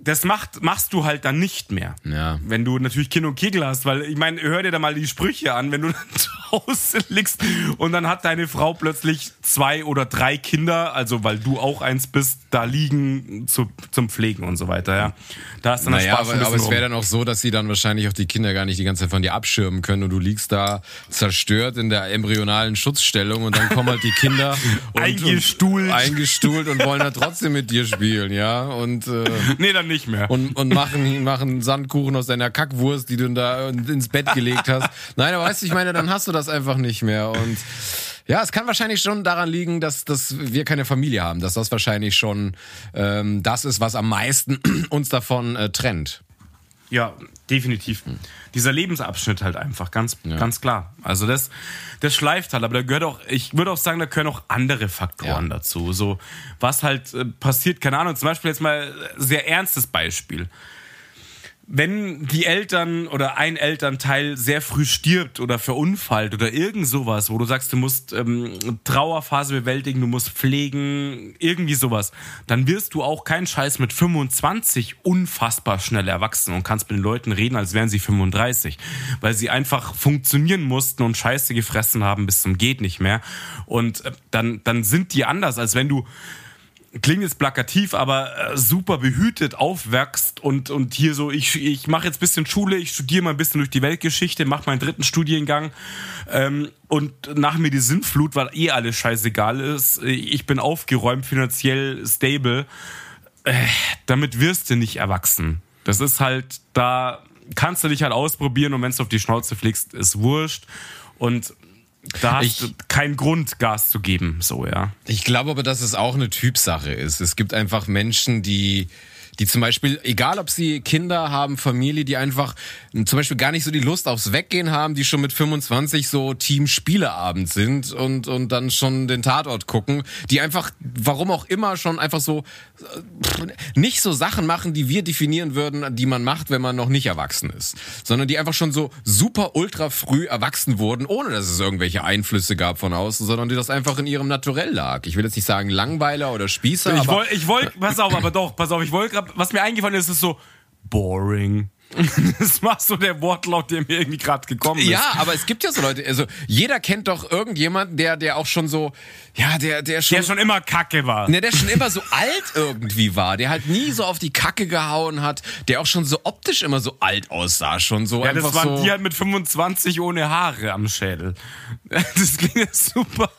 S2: das macht, machst du halt dann nicht mehr.
S1: Ja.
S2: Wenn du natürlich Kind und Kegel hast, weil ich meine, hör dir da mal die Sprüche an, wenn du dann zu Hause liegst und dann hat deine Frau plötzlich zwei oder drei Kinder, also weil du auch eins bist, da liegen zu, zum Pflegen und so weiter, ja. Da ist dann
S1: Naja,
S2: Spaß
S1: aber, aber es wäre dann auch so, dass sie dann wahrscheinlich auch die Kinder gar nicht die ganze Zeit von dir abschirmen können und du liegst da zerstört in der embryonalen Schutzstellung und dann kommen halt die Kinder und,
S2: Eingestuhlt.
S1: und, eingestuhlt und wollen dann trotzdem mit dir spielen, ja und äh,
S2: Nee, dann nicht mehr.
S1: und, und machen, machen Sandkuchen aus deiner Kackwurst, die du da ins Bett gelegt hast. Nein, aber weißt du, ich meine, dann hast du das einfach nicht mehr. Und ja, es kann wahrscheinlich schon daran liegen, dass, dass wir keine Familie haben, dass das wahrscheinlich schon ähm, das ist, was am meisten uns davon äh, trennt.
S2: Ja, definitiv. Dieser Lebensabschnitt halt einfach, ganz, ganz klar. Also das, das schleift halt, aber da gehört auch, ich würde auch sagen, da gehören auch andere Faktoren
S1: Ja.
S2: dazu. So, was halt äh, passiert, keine Ahnung, zum Beispiel jetzt mal sehr ernstes Beispiel. Wenn die Eltern oder ein Elternteil sehr früh stirbt oder verunfallt oder irgend sowas, wo du sagst, du musst ähm, Trauerphase bewältigen, du musst pflegen, irgendwie sowas, dann wirst du auch keinen Scheiß mit 25 unfassbar schnell erwachsen und kannst mit den Leuten reden, als wären sie 35, weil sie einfach funktionieren mussten und Scheiße gefressen haben bis zum geht nicht mehr. Und äh, dann dann sind die anders, als wenn du klingt jetzt plakativ, aber äh, super behütet aufwächst und, und hier so, ich, ich mache jetzt bisschen Schule, ich studiere mal ein bisschen durch die Weltgeschichte, mache meinen dritten Studiengang ähm, und nach mir die Sintflut, weil eh alles scheißegal ist, ich bin aufgeräumt, finanziell stable, äh, damit wirst du nicht erwachsen. Das ist halt, da kannst du dich halt ausprobieren und wenn du auf die Schnauze fliegst, ist wurscht und da hast
S1: Ich-
S2: du keinen Grund, Gas zu geben, so, ja.
S1: Ich glaube aber, dass es auch eine Typsache ist. Es gibt einfach Menschen, die die zum Beispiel, egal ob sie Kinder haben, Familie, die einfach zum Beispiel gar nicht so die Lust aufs Weggehen haben, die schon mit 25 so Team Spieleabend sind und, und dann schon den Tatort gucken, die einfach, warum auch immer, schon einfach so äh, nicht so Sachen machen, die wir definieren würden, die man macht, wenn man noch nicht erwachsen ist, sondern die einfach schon so super ultra früh erwachsen wurden, ohne dass es irgendwelche Einflüsse gab von außen, sondern die das einfach in ihrem Naturell lag. Ich will jetzt nicht sagen Langweiler oder Spießer,
S2: Ich wollte, ich wollte, pass auf, aber doch, pass auf, ich wollte gerade, was mir eingefallen ist, ist so boring. Das war so der Wortlaut, der mir irgendwie gerade gekommen ist.
S1: Ja, aber es gibt ja so Leute, also jeder kennt doch irgendjemanden, der, der auch schon so, ja, der, der schon.
S2: Der schon immer Kacke war.
S1: Ne, der schon immer so alt irgendwie war, der halt nie so auf die Kacke gehauen hat, der auch schon so optisch immer so alt aussah, schon so
S2: Ja, das waren
S1: so.
S2: die halt mit 25 ohne Haare am Schädel. Das klingt jetzt super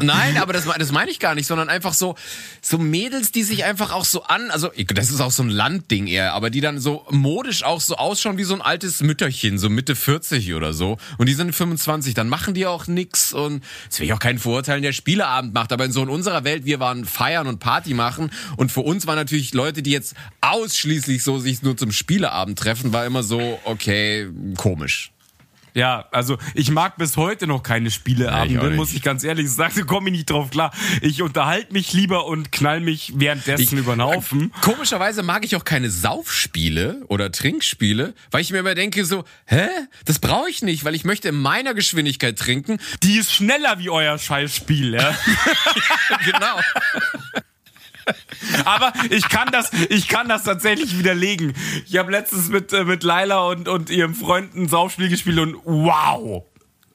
S1: Nein, aber das, das meine ich gar nicht, sondern einfach so, so Mädels, die sich einfach auch so an, also das ist auch so ein Landding eher, aber die dann so modisch auch so ausschauen wie so ein altes Mütterchen, so Mitte 40 oder so. Und die sind 25, dann machen die auch nix und es will ich auch keinen Vorurteilen, der Spieleabend macht, aber in so in unserer Welt, wir waren feiern und Party machen und für uns waren natürlich Leute, die jetzt ausschließlich so sich nur zum Spieleabend treffen, war immer so, okay, komisch.
S2: Ja, also ich mag bis heute noch keine Spieleabende,
S1: ich auch
S2: muss ich ganz ehrlich sagen, da komme ich nicht drauf klar. Ich unterhalte mich lieber und knall mich währenddessen über den Haufen.
S1: Komischerweise mag ich auch keine Saufspiele oder Trinkspiele, weil ich mir immer denke so, hä? Das brauche ich nicht, weil ich möchte in meiner Geschwindigkeit trinken.
S2: Die ist schneller wie euer Scheißspiel, ja.
S1: genau.
S2: Aber ich kann das, ich kann das tatsächlich widerlegen. Ich habe letztens mit, äh, mit Laila und, und ihrem Freund ein Saufspiel gespielt und wow!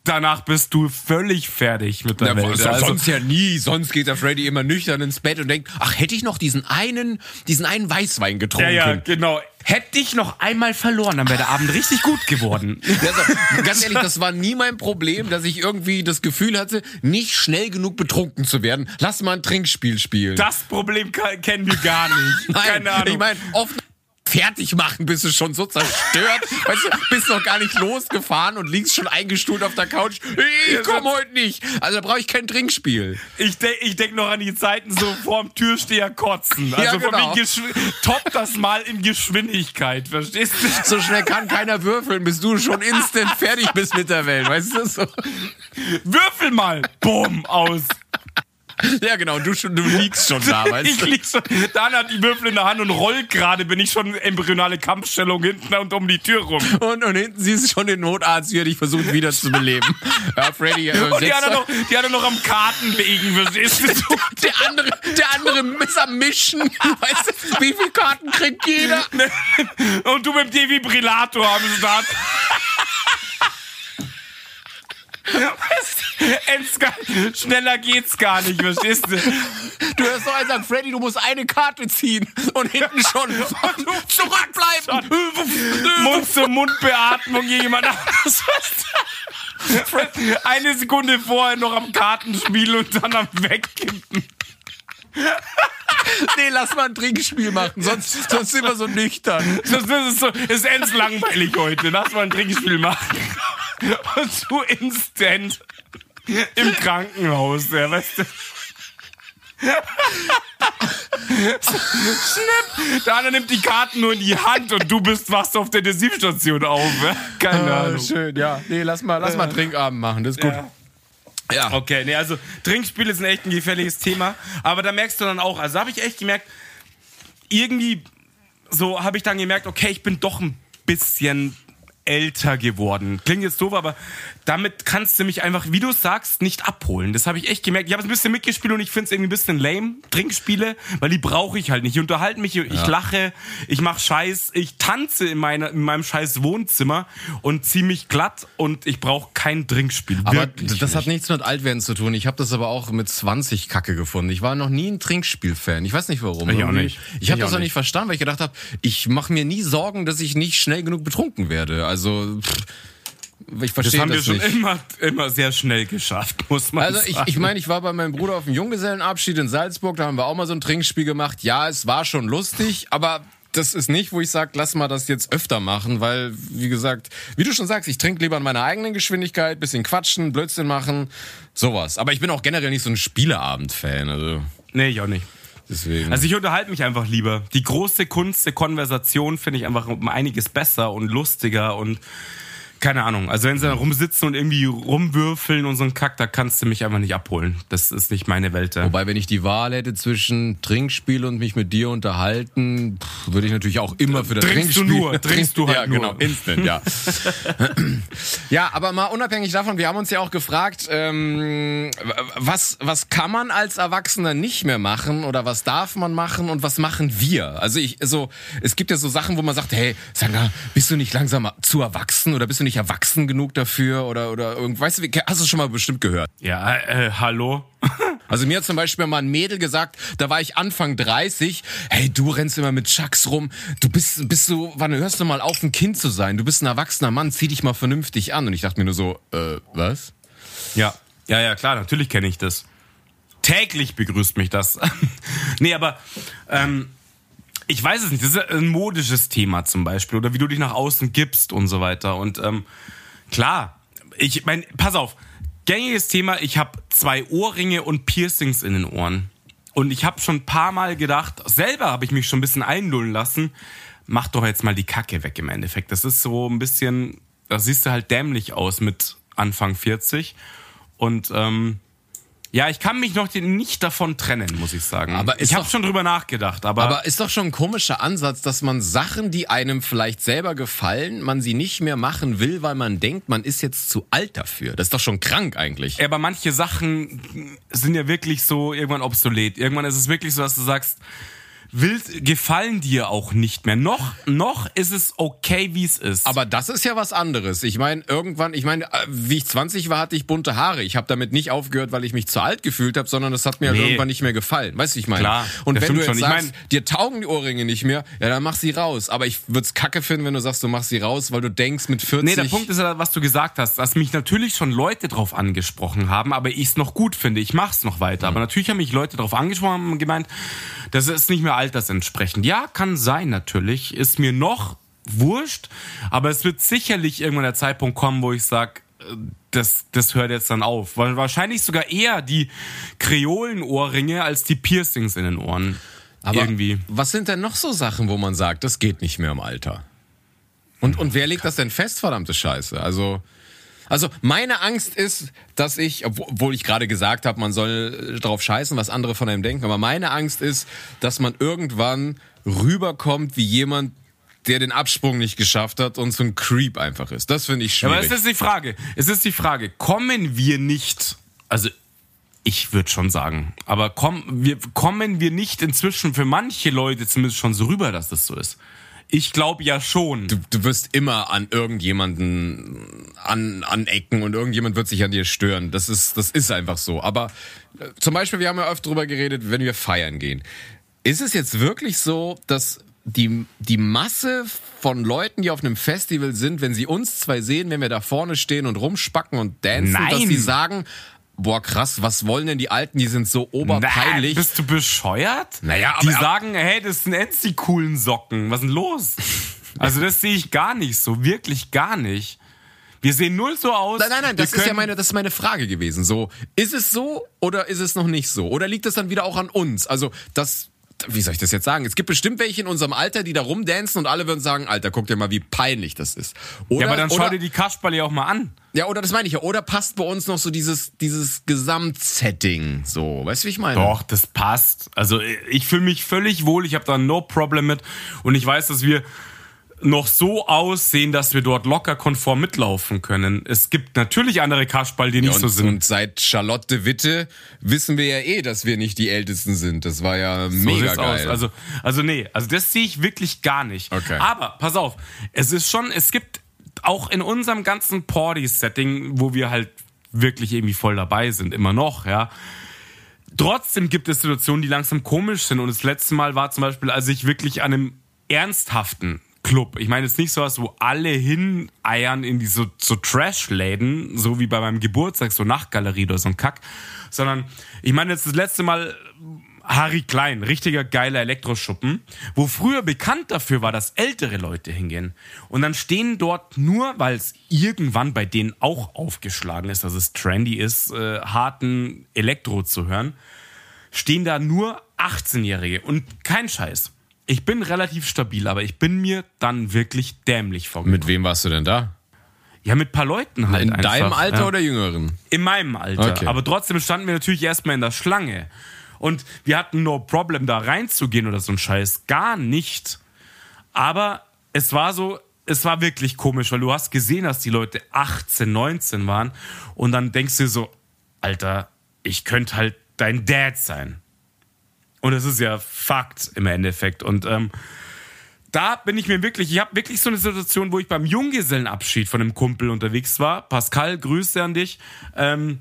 S2: Danach bist du völlig fertig mit der
S1: Ja,
S2: Welt.
S1: so-
S2: Also,
S1: sonst ja nie. Sonst geht der Freddy immer nüchtern ins Bett und denkt, ach, hätte ich noch diesen einen, diesen einen Weißwein
S2: ja,
S1: getrunken.
S2: ja, genau. Hätte ich noch einmal verloren, dann wäre der Abend richtig gut geworden.
S1: Also, ganz ehrlich, das war nie mein Problem, dass ich irgendwie das Gefühl hatte, nicht schnell genug betrunken zu werden. Lass mal ein Trinkspiel spielen.
S2: Das Problem kennen wir gar nicht.
S1: Nein,
S2: Keine Ahnung.
S1: ich meine, oft fertig machen bist du schon so zerstört. weißt du, bist noch gar nicht losgefahren und liegst schon eingestuhlt auf der Couch. Ich komme heute nicht. Also brauche ich kein Trinkspiel.
S2: Ich denke ich denk noch an die Zeiten so vorm Türsteher kotzen. Also
S1: Ja, genau.
S2: top das mal in Geschwindigkeit, verstehst du?
S1: So schnell kann keiner würfeln, bis du schon instant fertig bist mit der Welt. Weißt du so?
S2: Würfel mal! Bumm, aus.
S1: Ja, genau. Du, du liegst schon da, weißt
S2: Ich
S1: du?
S2: lieg schon, Dan hat die Würfel in der Hand und rollt gerade, bin ich schon embryonale Kampfstellung hinten und um die Tür rum.
S1: Und, und hinten siehst du schon den Notarzt, wie er dich versucht wiederzubeleben. Ja, Freddy, äh,
S2: Und die hat er noch, die hat er noch am Karten legen, verstehst du?
S1: der andere, der andere ist am Mischen. Weißt du, wie viele Karten kriegt jeder?
S2: Und du mit dem Defibrillator am Start. Weißt du, Ends- Schneller geht's gar nicht, verstehst du?
S1: Du hörst doch einen sagen, Freddy, du musst eine Karte ziehen. Und hinten schon zurückbleiben.
S2: Mund-zu-Mund-Beatmung jemand anderes. Eine Sekunde vorher noch am Kartenspiel und dann am Wegkippen.
S1: Nee, lass mal ein Trinkspiel machen, sonst, sonst sind wir so nüchtern.
S2: Das, ist so, ist ends langweilig heute. Lass mal ein Trinkspiel machen. Und du instant im Krankenhaus, ja, weißt du. Schnipp! Der andere nimmt die Karten nur in die Hand und du bist wachst auf der Intensivstation auf. Keine Ahnung.
S1: Ah, schön, ja. Nee, lass mal, lass mal Trinkabend machen, das ist gut.
S2: Ja.
S1: Ja.
S2: Okay, nee, also Trinkspiele sind echt ein gefährliches Thema. Aber da merkst du dann auch, also habe ich echt gemerkt, irgendwie so habe ich dann gemerkt, okay, ich bin doch ein bisschen älter geworden. Klingt jetzt doof, aber damit kannst du mich einfach, wie du sagst, nicht abholen. Das habe ich echt gemerkt. Ich habe ein bisschen mitgespielt und ich finde es irgendwie ein bisschen lame, Trinkspiele, weil die brauche ich halt nicht. Ich unterhalte mich, ich lache, ich mache Scheiß, ich tanze in, meiner, in meinem scheiß Wohnzimmer und ziehe mich glatt und ich brauche kein Trinkspiel.
S1: Aber
S2: Wirklich
S1: das hat
S2: nicht.
S1: nichts mit Altwerden zu tun. Ich habe das aber auch mit 20 Kacke gefunden. Ich war noch nie ein Trinkspiel-Fan. Ich weiß nicht warum.
S2: Ich auch nicht.
S1: Ich habe
S2: Ich
S1: das
S2: auch
S1: nicht. verstanden, weil ich gedacht habe, ich mache mir nie Sorgen, dass ich nicht schnell genug betrunken werde. Also pff, ich
S2: Das
S1: verstehe
S2: haben wir
S1: das
S2: schon
S1: nicht.
S2: immer, immer sehr schnell geschafft, muss man
S1: Also
S2: sagen.
S1: ich, ich meine, ich war bei meinem Bruder auf dem Junggesellenabschied in Salzburg, da haben wir auch mal so ein Trinkspiel gemacht. Ja, es war schon lustig, aber das ist nicht, wo ich sage, lass mal das jetzt öfter machen, weil, wie gesagt, wie du schon sagst, ich trinke lieber in meiner eigenen Geschwindigkeit, bisschen quatschen, Blödsinn machen, sowas. Aber ich bin auch generell nicht so ein Spieleabend-Fan, also
S2: nee, ich auch nicht.
S1: Deswegen.
S2: Also ich unterhalte mich einfach lieber. Die große Kunst der Konversation finde ich einfach um einiges besser und lustiger und keine Ahnung. Also wenn sie da rumsitzen und irgendwie rumwürfeln und so ein Kack, da kannst du mich einfach nicht abholen. Das ist nicht meine Welt. da.
S1: Wobei, wenn ich die Wahl hätte zwischen Trinkspiel und mich mit dir unterhalten, würde ich natürlich auch immer für das
S2: Trinkst du
S1: Trinkspiel.
S2: nur, trinkst du halt
S1: ja,
S2: nur.
S1: genau, instant, ja. ja, aber mal unabhängig davon, wir haben uns ja auch gefragt, ähm, was, was kann man als Erwachsener nicht mehr machen oder was darf man machen und was machen wir? Also ich, so, es gibt ja so Sachen, wo man sagt, hey, Sanga, bist du nicht langsam zu erwachsen oder bist du nicht erwachsen genug dafür oder, oder irgend, weißt du, wie- hast du schon mal bestimmt gehört?
S2: Ja, äh, hallo?
S1: Also mir hat zum Beispiel mal ein Mädel gesagt, da war ich Anfang 30, hey, du rennst immer mit Chucks rum, du bist, bist so, wann hörst du mal auf, ein Kind zu sein? Du bist ein erwachsener Mann, zieh dich mal vernünftig an. Und ich dachte mir nur so, äh, was?
S2: Ja. Ja, ja, klar, natürlich kenne ich das. Täglich begrüßt mich das. nee, aber ähm, ich weiß es nicht. Das ist ein modisches Thema zum Beispiel. Oder wie du dich nach außen gibst und so weiter. Und ähm, klar, ich mein, pass auf, gängiges Thema, ich habe zwei Ohrringe und Piercings in den Ohren. Und ich habe schon ein paar Mal gedacht, selber habe ich mich schon ein bisschen einlullen lassen, mach doch jetzt mal die Kacke weg im Endeffekt. Das ist so ein bisschen, da siehst du halt dämlich aus mit Anfang 40. Und ähm, ja, ich kann mich noch nicht davon trennen, muss ich sagen.
S1: Aber
S2: ich habe schon drüber nachgedacht. Aber,
S1: aber ist doch schon ein komischer Ansatz, dass man Sachen, die einem vielleicht selber gefallen, man sie nicht mehr machen will, weil man denkt, man ist jetzt zu alt dafür. Das ist doch schon krank eigentlich.
S2: Ja, aber manche Sachen sind ja wirklich so irgendwann obsolet. Irgendwann ist es wirklich so, dass du sagst, will, gefallen dir auch nicht mehr. Noch, noch ist es okay, wie es ist.
S1: Aber das ist ja was anderes. Ich meine, irgendwann, ich meine, wie ich 20 war, hatte ich bunte Haare. Ich habe damit nicht aufgehört, weil ich mich zu alt gefühlt habe, sondern das hat mir nee. halt irgendwann nicht mehr gefallen. Weißt du, ich meine?
S2: Klar.
S1: Und wenn du jetzt
S2: schon.
S1: sagst, ich mein, dir taugen die Ohrringe nicht mehr, ja, dann mach sie raus. Aber ich würde es kacke finden, wenn du sagst, du machst sie raus, weil du denkst, mit 40...
S2: Nee, der Punkt ist ja, was du gesagt hast, dass mich natürlich schon Leute drauf angesprochen haben, aber ich es noch gut finde. Ich mach's noch weiter. Mhm. Aber natürlich haben mich Leute drauf angesprochen und gemeint, das ist nicht mehr altersentsprechend. Ja, kann sein natürlich. Ist mir noch wurscht. Aber es wird sicherlich irgendwann der Zeitpunkt kommen, wo ich sage, äh, das, das hört jetzt dann auf. Weil wahrscheinlich sogar eher die Kreolenohrringe als die Piercings in den Ohren.
S1: Aber irgendwie. Was sind denn noch so Sachen, wo man sagt, das geht nicht mehr im Alter? Und, und wer legt das denn fest, verdammte Scheiße? Also. Also meine Angst ist, dass ich, obwohl ich gerade gesagt habe, man soll drauf scheißen, was andere von einem denken, aber meine Angst ist, dass man irgendwann rüberkommt wie jemand, der den Absprung nicht geschafft hat und so ein Creep einfach ist. Das finde ich schwierig.
S2: Ja, aber es ist die Frage. Es ist die Frage, kommen wir nicht, also ich würde schon sagen, aber komm, wir, kommen wir nicht inzwischen für manche Leute zumindest schon so rüber, dass das so ist? Ich glaube ja schon.
S1: Du, du wirst immer an irgendjemanden an, anecken und irgendjemand wird sich an dir stören. Das ist, das ist einfach so. Aber äh, zum Beispiel, wir haben ja oft drüber geredet, wenn wir feiern gehen. Ist es jetzt wirklich so, dass die, die Masse von Leuten, die auf einem Festival sind, wenn sie uns zwei sehen, wenn wir da vorne stehen und rumspacken und dancen,
S2: Nein.
S1: dass sie sagen, boah krass, was wollen denn die Alten, die sind so oberpeinlich.
S2: Na, bist du bescheuert?
S1: Naja,
S2: aber... Die sagen, hey, das sind jetzt die coolen Socken. Was ist denn los? also das sehe ich gar nicht so, wirklich gar nicht. Wir sehen null so aus.
S1: Nein, nein, nein, das ist ja meine, das ist meine Frage gewesen. So, ist es so oder ist es noch nicht so? Oder liegt es dann wieder auch an uns? Also, das wie soll ich das jetzt sagen? Es gibt bestimmt welche in unserem Alter, die da rumdancen und alle würden sagen, Alter, guck dir mal, wie peinlich das ist.
S2: Oder, ja, aber dann schau oder, dir die Kasperle auch mal an.
S1: Ja, oder das meine ich ja. Oder passt bei uns noch so dieses, dieses Gesamtsetting so? Weißt du, wie ich meine?
S2: Doch, das passt. Also ich fühle mich völlig wohl. Ich habe da no problem mit. Und ich weiß, dass wir noch so aussehen, dass wir dort locker konform mitlaufen können. Es gibt natürlich andere Kasperl, die nicht
S1: ja, und,
S2: so sind.
S1: Und seit Charlotte Witte wissen wir ja eh, dass wir nicht die Ältesten sind. Das war ja mega so geil.
S2: Aus. Also, also nee, also das sehe ich wirklich gar nicht.
S1: Okay.
S2: Aber pass auf, es ist schon, es gibt auch in unserem ganzen Party-Setting, wo wir halt wirklich irgendwie voll dabei sind, immer noch, ja. Trotzdem gibt es Situationen, die langsam komisch sind. Und das letzte Mal war zum Beispiel, als ich wirklich an einem ernsthaften Club. Ich meine jetzt nicht sowas, wo alle hineiern in die so, so Trash-Läden, so wie bei meinem Geburtstag, so Nachtgalerie oder so ein Kack, sondern ich meine jetzt das letzte Mal Harry Klein, richtiger geiler Elektroschuppen, wo früher bekannt dafür war, dass ältere Leute hingehen. Und dann stehen dort nur, weil es irgendwann bei denen auch aufgeschlagen ist, dass es trendy ist, äh, harten Elektro zu hören, stehen da nur 18-Jährige und kein Scheiß. Ich bin relativ stabil, aber ich bin mir dann wirklich dämlich vorgekommen.
S1: Mit wem warst du denn da?
S2: Ja, mit paar Leuten halt.
S1: In
S2: einfach,
S1: deinem Alter
S2: ja.
S1: oder jüngeren?
S2: In meinem Alter. Okay. Aber trotzdem standen wir natürlich erstmal in der Schlange. Und wir hatten no problem, da reinzugehen oder so ein Scheiß. Gar nicht. Aber es war so, es war wirklich komisch, weil du hast gesehen, dass die Leute 18, 19 waren. Und dann denkst du so, Alter, ich könnte halt dein Dad sein. Und das ist ja Fakt im Endeffekt. Und ähm, da bin ich mir wirklich, ich habe wirklich so eine Situation, wo ich beim Junggesellenabschied von einem Kumpel unterwegs war. Pascal, Grüße an dich. Ähm,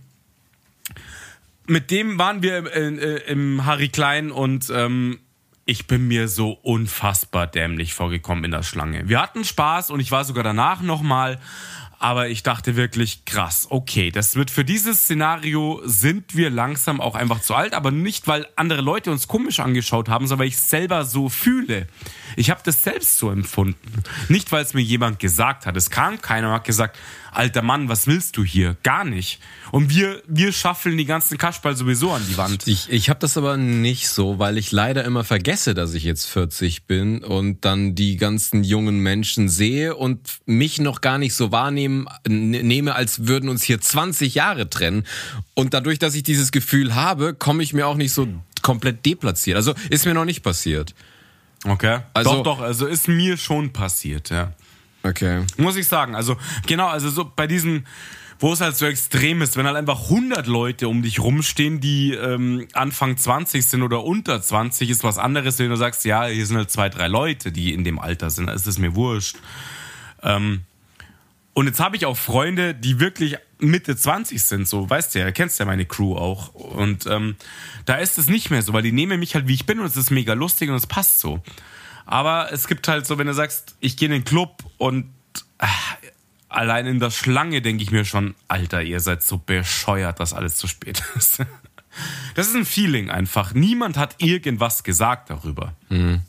S2: mit dem waren wir im, äh, im Harry Klein und ähm, ich bin mir so unfassbar dämlich vorgekommen in der Schlange. Wir hatten Spaß und ich war sogar danach nochmal, Aber ich dachte wirklich, krass, okay, das wird für dieses Szenario sind wir langsam auch einfach zu alt, aber nicht, weil andere Leute uns komisch angeschaut haben, sondern weil ich selber so fühle. Ich habe das selbst so empfunden. Nicht, weil es mir jemand gesagt hat. Es kam keiner und hat gesagt, alter Mann, was willst du hier? Gar nicht. Und wir, wir schaffeln die ganzen Kasperl sowieso an die Wand.
S1: Ich, ich habe das aber nicht so, weil ich leider immer vergesse, dass ich jetzt 40 bin und dann die ganzen jungen Menschen sehe und mich noch gar nicht so wahrnehmen, nehme, als würden uns hier 20 Jahre trennen. Und dadurch, dass ich dieses Gefühl habe, komme ich mir auch nicht so komplett deplatziert. Also ist mir noch nicht passiert.
S2: Okay. Also, doch, doch, also ist mir schon passiert, ja.
S1: Okay.
S2: Muss ich sagen. Also, genau, also so bei diesen, wo es halt so extrem ist, wenn halt einfach 100 Leute um dich rumstehen, die ähm, Anfang 20 sind oder unter 20, ist was anderes, wenn du sagst, ja, hier sind halt zwei, drei Leute, die in dem Alter sind. Ist mir wurscht. Ähm, und jetzt habe ich auch Freunde, die wirklich Mitte 20 sind, so, weißt du ja, kennst ja meine Crew auch. Und ähm, da ist es nicht mehr so, weil die nehmen mich halt, wie ich bin und es ist mega lustig und es passt so. Aber es gibt halt so, wenn du sagst, ich gehe in den Club und äh, allein in der Schlange denke ich mir schon, Alter, ihr seid so bescheuert, dass alles zu spät ist. Das ist ein Feeling einfach. Niemand hat irgendwas gesagt darüber. Mhm.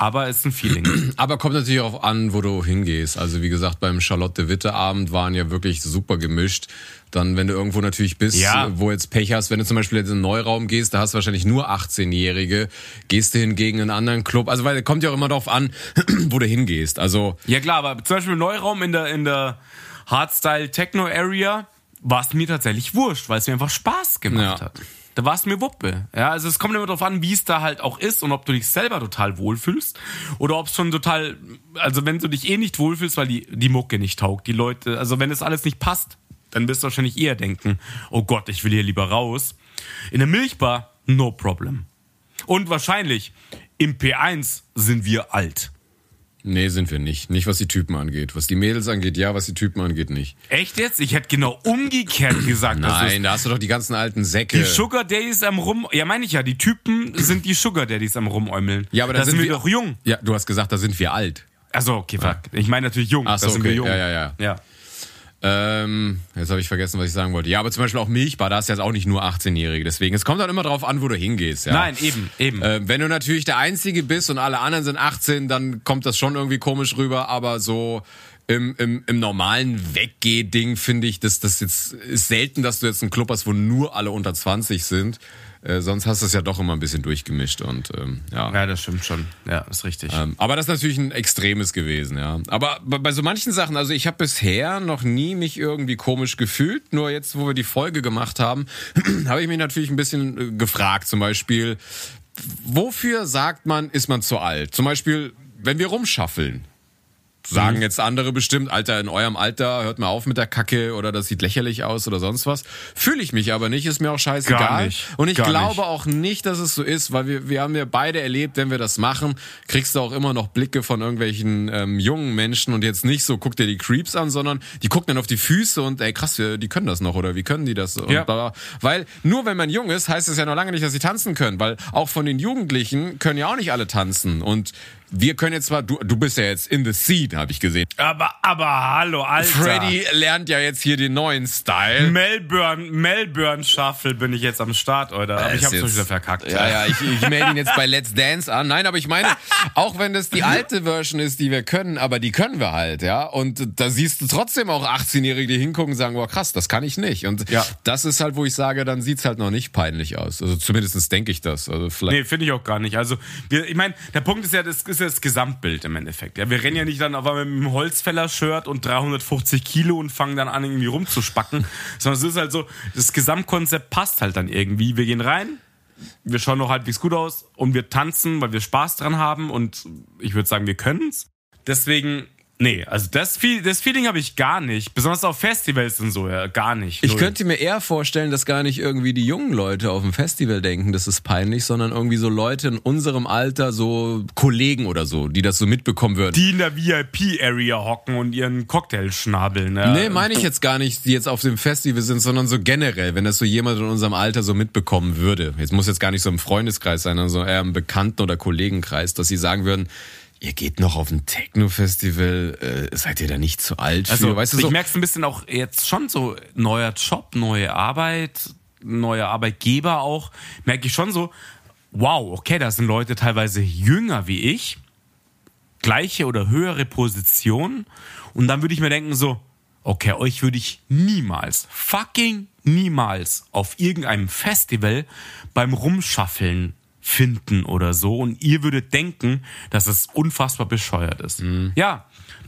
S2: Aber es ist ein Feeling.
S1: Aber kommt natürlich auch an, wo du hingehst. Also wie gesagt, beim Charlotte Witte Abend waren ja wirklich super gemischt. Dann, wenn du irgendwo natürlich bist, ja. wo jetzt Pech hast, wenn du zum Beispiel jetzt in einen Neuraum gehst, da hast du wahrscheinlich nur 18-Jährige, gehst du hingegen in einen anderen Club. Also weil kommt ja auch immer darauf an, wo du hingehst. Also
S2: ja klar, aber zum Beispiel im Neuraum in der in der Hardstyle Techno Area war es mir tatsächlich wurscht, weil es mir einfach Spaß gemacht ja. hat da war es mir Wuppe. Ja, also es kommt immer darauf an, wie es da halt auch ist und ob du dich selber total wohlfühlst oder ob es schon total, also wenn du dich eh nicht wohlfühlst, weil die, die Mucke nicht taugt, die Leute, also wenn es alles nicht passt, dann wirst du wahrscheinlich eher denken, oh Gott, ich will hier lieber raus. In der Milchbar, no problem. Und wahrscheinlich, im P1 sind wir alt.
S1: Nee, sind wir nicht. Nicht, was die Typen angeht. Was die Mädels angeht, ja, was die Typen angeht, nicht.
S2: Echt jetzt? Ich hätte genau umgekehrt gesagt.
S1: Nein, da hast du doch die ganzen alten Säcke.
S2: Die Sugar Daddies am rum... Ja, meine ich ja, die Typen sind die Sugar Daddies am rumäumeln.
S1: Ja, aber da, da sind, sind, wir doch jung. Ja, du hast gesagt, da sind wir alt.
S2: Also okay, fuck. Ich meine natürlich jung.
S1: Ach so, da sind okay. wir jung.
S2: Ja, ja, ja. Ja.
S1: Ähm, jetzt habe ich vergessen, was ich sagen wollte. Ja, aber zum Beispiel auch Milchbar, da ist jetzt auch nicht nur 18-Jährige. Deswegen, es kommt dann immer drauf an, wo du hingehst. Ja.
S2: Nein, eben, eben.
S1: Äh, wenn du natürlich der Einzige bist und alle anderen sind 18, dann kommt das schon irgendwie komisch rüber. Aber so im, im, im normalen Weggeh-Ding finde ich, dass das jetzt ist selten, dass du jetzt einen Club hast, wo nur alle unter 20 sind. Äh, sonst hast du es ja doch immer ein bisschen durchgemischt und ähm, ja.
S2: Ja, das stimmt schon. Ja, ist richtig.
S1: Ähm, aber das ist natürlich ein extremes gewesen, ja. Aber bei, so manchen Sachen, also ich habe bisher noch nie mich irgendwie komisch gefühlt. Nur jetzt, wo wir die Folge gemacht haben, habe ich mich natürlich ein bisschen äh, gefragt. Zum Beispiel, wofür sagt man, ist man zu alt? Zum Beispiel, wenn wir rumschaffeln. Sagen mhm. jetzt andere bestimmt, Alter, in eurem Alter hört mal auf mit der Kacke oder das sieht lächerlich aus oder sonst was. Fühle ich mich aber nicht, ist mir auch scheißegal. Gar nicht, Und ich glaube nicht. auch nicht, dass es so ist, weil wir, wir haben ja beide erlebt, wenn wir das machen, kriegst du auch immer noch Blicke von irgendwelchen ähm, jungen Menschen und jetzt nicht so, guck dir die Creeps an, sondern die gucken dann auf die Füße und ey krass, die können das noch oder wie können die das? Ja. Da, weil nur wenn man jung ist, heißt es ja noch lange nicht, dass sie tanzen können, weil auch von den Jugendlichen können ja auch nicht alle tanzen und wir können jetzt zwar, du, du bist ja jetzt in the scene, habe ich gesehen.
S2: Aber, aber hallo, Alter.
S1: Freddy lernt ja jetzt hier den neuen Style.
S2: Melbourne, Melbourne Shuffle bin ich jetzt am Start, oder? Aber ich hab's schon wieder verkackt.
S1: Ja, ja, ich, ich melde ihn jetzt bei Let's Dance an. Nein, aber ich meine, auch wenn das die alte Version ist, die wir können, aber die können wir halt, ja. Und da siehst du trotzdem auch 18-Jährige, die hingucken und sagen, wow, krass, das kann ich nicht. Und ja. das ist halt, wo ich sage, dann sieht's halt noch nicht peinlich aus. Also zumindestens denke ich das. Also
S2: vielleicht. Nee, finde ich auch gar nicht. Also, ich meine, der Punkt ist ja, das ist ja das Gesamtbild im Endeffekt. Ja, wir rennen ja nicht dann auf einmal mit einem Holzfäller-Shirt und 350 Kilo und fangen dann an, irgendwie rumzuspacken, sondern es ist halt so, das Gesamtkonzept passt halt dann irgendwie. Wir gehen rein, wir schauen noch halbwegs gut aus und wir tanzen, weil wir Spaß dran haben und ich würde sagen, wir können's. Deswegen Nee, also das, das Feeling habe ich gar nicht. Besonders auf Festivals und so, ja, gar nicht.
S1: Ich könnte mir eher vorstellen, dass gar nicht irgendwie die jungen Leute auf dem Festival denken, das ist peinlich, sondern irgendwie so Leute in unserem Alter, so Kollegen oder so, die das so mitbekommen würden.
S2: Die in der VIP-Area hocken und ihren Cocktail schnabeln. Ja.
S1: Nee, meine ich jetzt gar nicht, die jetzt auf dem Festival sind, sondern so generell, wenn das so jemand in unserem Alter so mitbekommen würde. Jetzt muss jetzt gar nicht so im Freundeskreis sein, sondern so eher im Bekannten- oder Kollegenkreis, dass sie sagen würden, ihr geht noch auf ein Techno-Festival, äh, seid ihr da nicht zu alt für?
S2: Also,
S1: weißt du,
S2: ich
S1: so,
S2: merke es ein bisschen auch jetzt schon so, neuer Job, neue Arbeit, neuer Arbeitgeber auch, merke ich schon so, wow, okay, da sind Leute teilweise jünger wie ich, gleiche oder höhere Position und dann würde ich mir denken so, okay, euch würde ich niemals, fucking niemals auf irgendeinem Festival beim Rumschaffeln finden oder so und ihr würdet denken, dass es unfassbar bescheuert ist. Ja,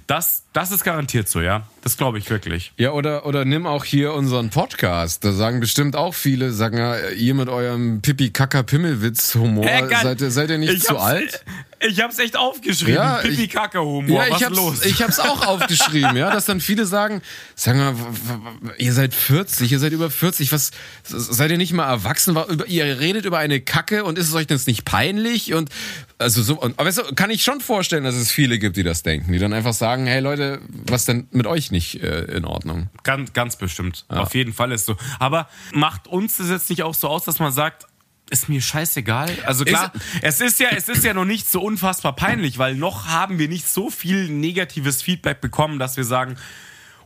S2: das, das ist garantiert so, ja. Das glaube ich wirklich.
S1: Ja, oder, oder nimm auch hier unseren Podcast. Da sagen bestimmt auch viele, sagen ja, ihr mit eurem Pipi-Kaka-Pimmelwitz-Humor,
S2: Äh, geil.
S1: seid, ihr, seid ihr nicht
S2: Ich
S1: zu alt?
S2: Ich hab's echt aufgeschrieben.
S1: Ja, ich-
S2: Pipi Kacke Humor.
S1: Ja,
S2: Was
S1: ich hab's,
S2: los?
S1: ich hab's auch aufgeschrieben, ja, dass dann viele sagen, sag mal, w- w- ihr seid 40, ihr seid über 40, was, seid ihr nicht mal erwachsen? Ihr redet über eine Kacke und ist es euch das nicht peinlich? Und, also so, und, aber weißt du, kann ich schon vorstellen, dass es viele gibt, die das denken, die dann einfach sagen, hey Leute, was denn mit euch nicht äh, in Ordnung?
S2: Ganz, ganz bestimmt. Auf jeden Fall ist so. Aber macht uns das jetzt nicht auch so aus, dass man sagt, ist mir scheißegal. Also klar, es ist ja, es ist ja noch nicht so unfassbar peinlich, weil noch haben wir nicht so viel negatives Feedback bekommen, dass wir sagen,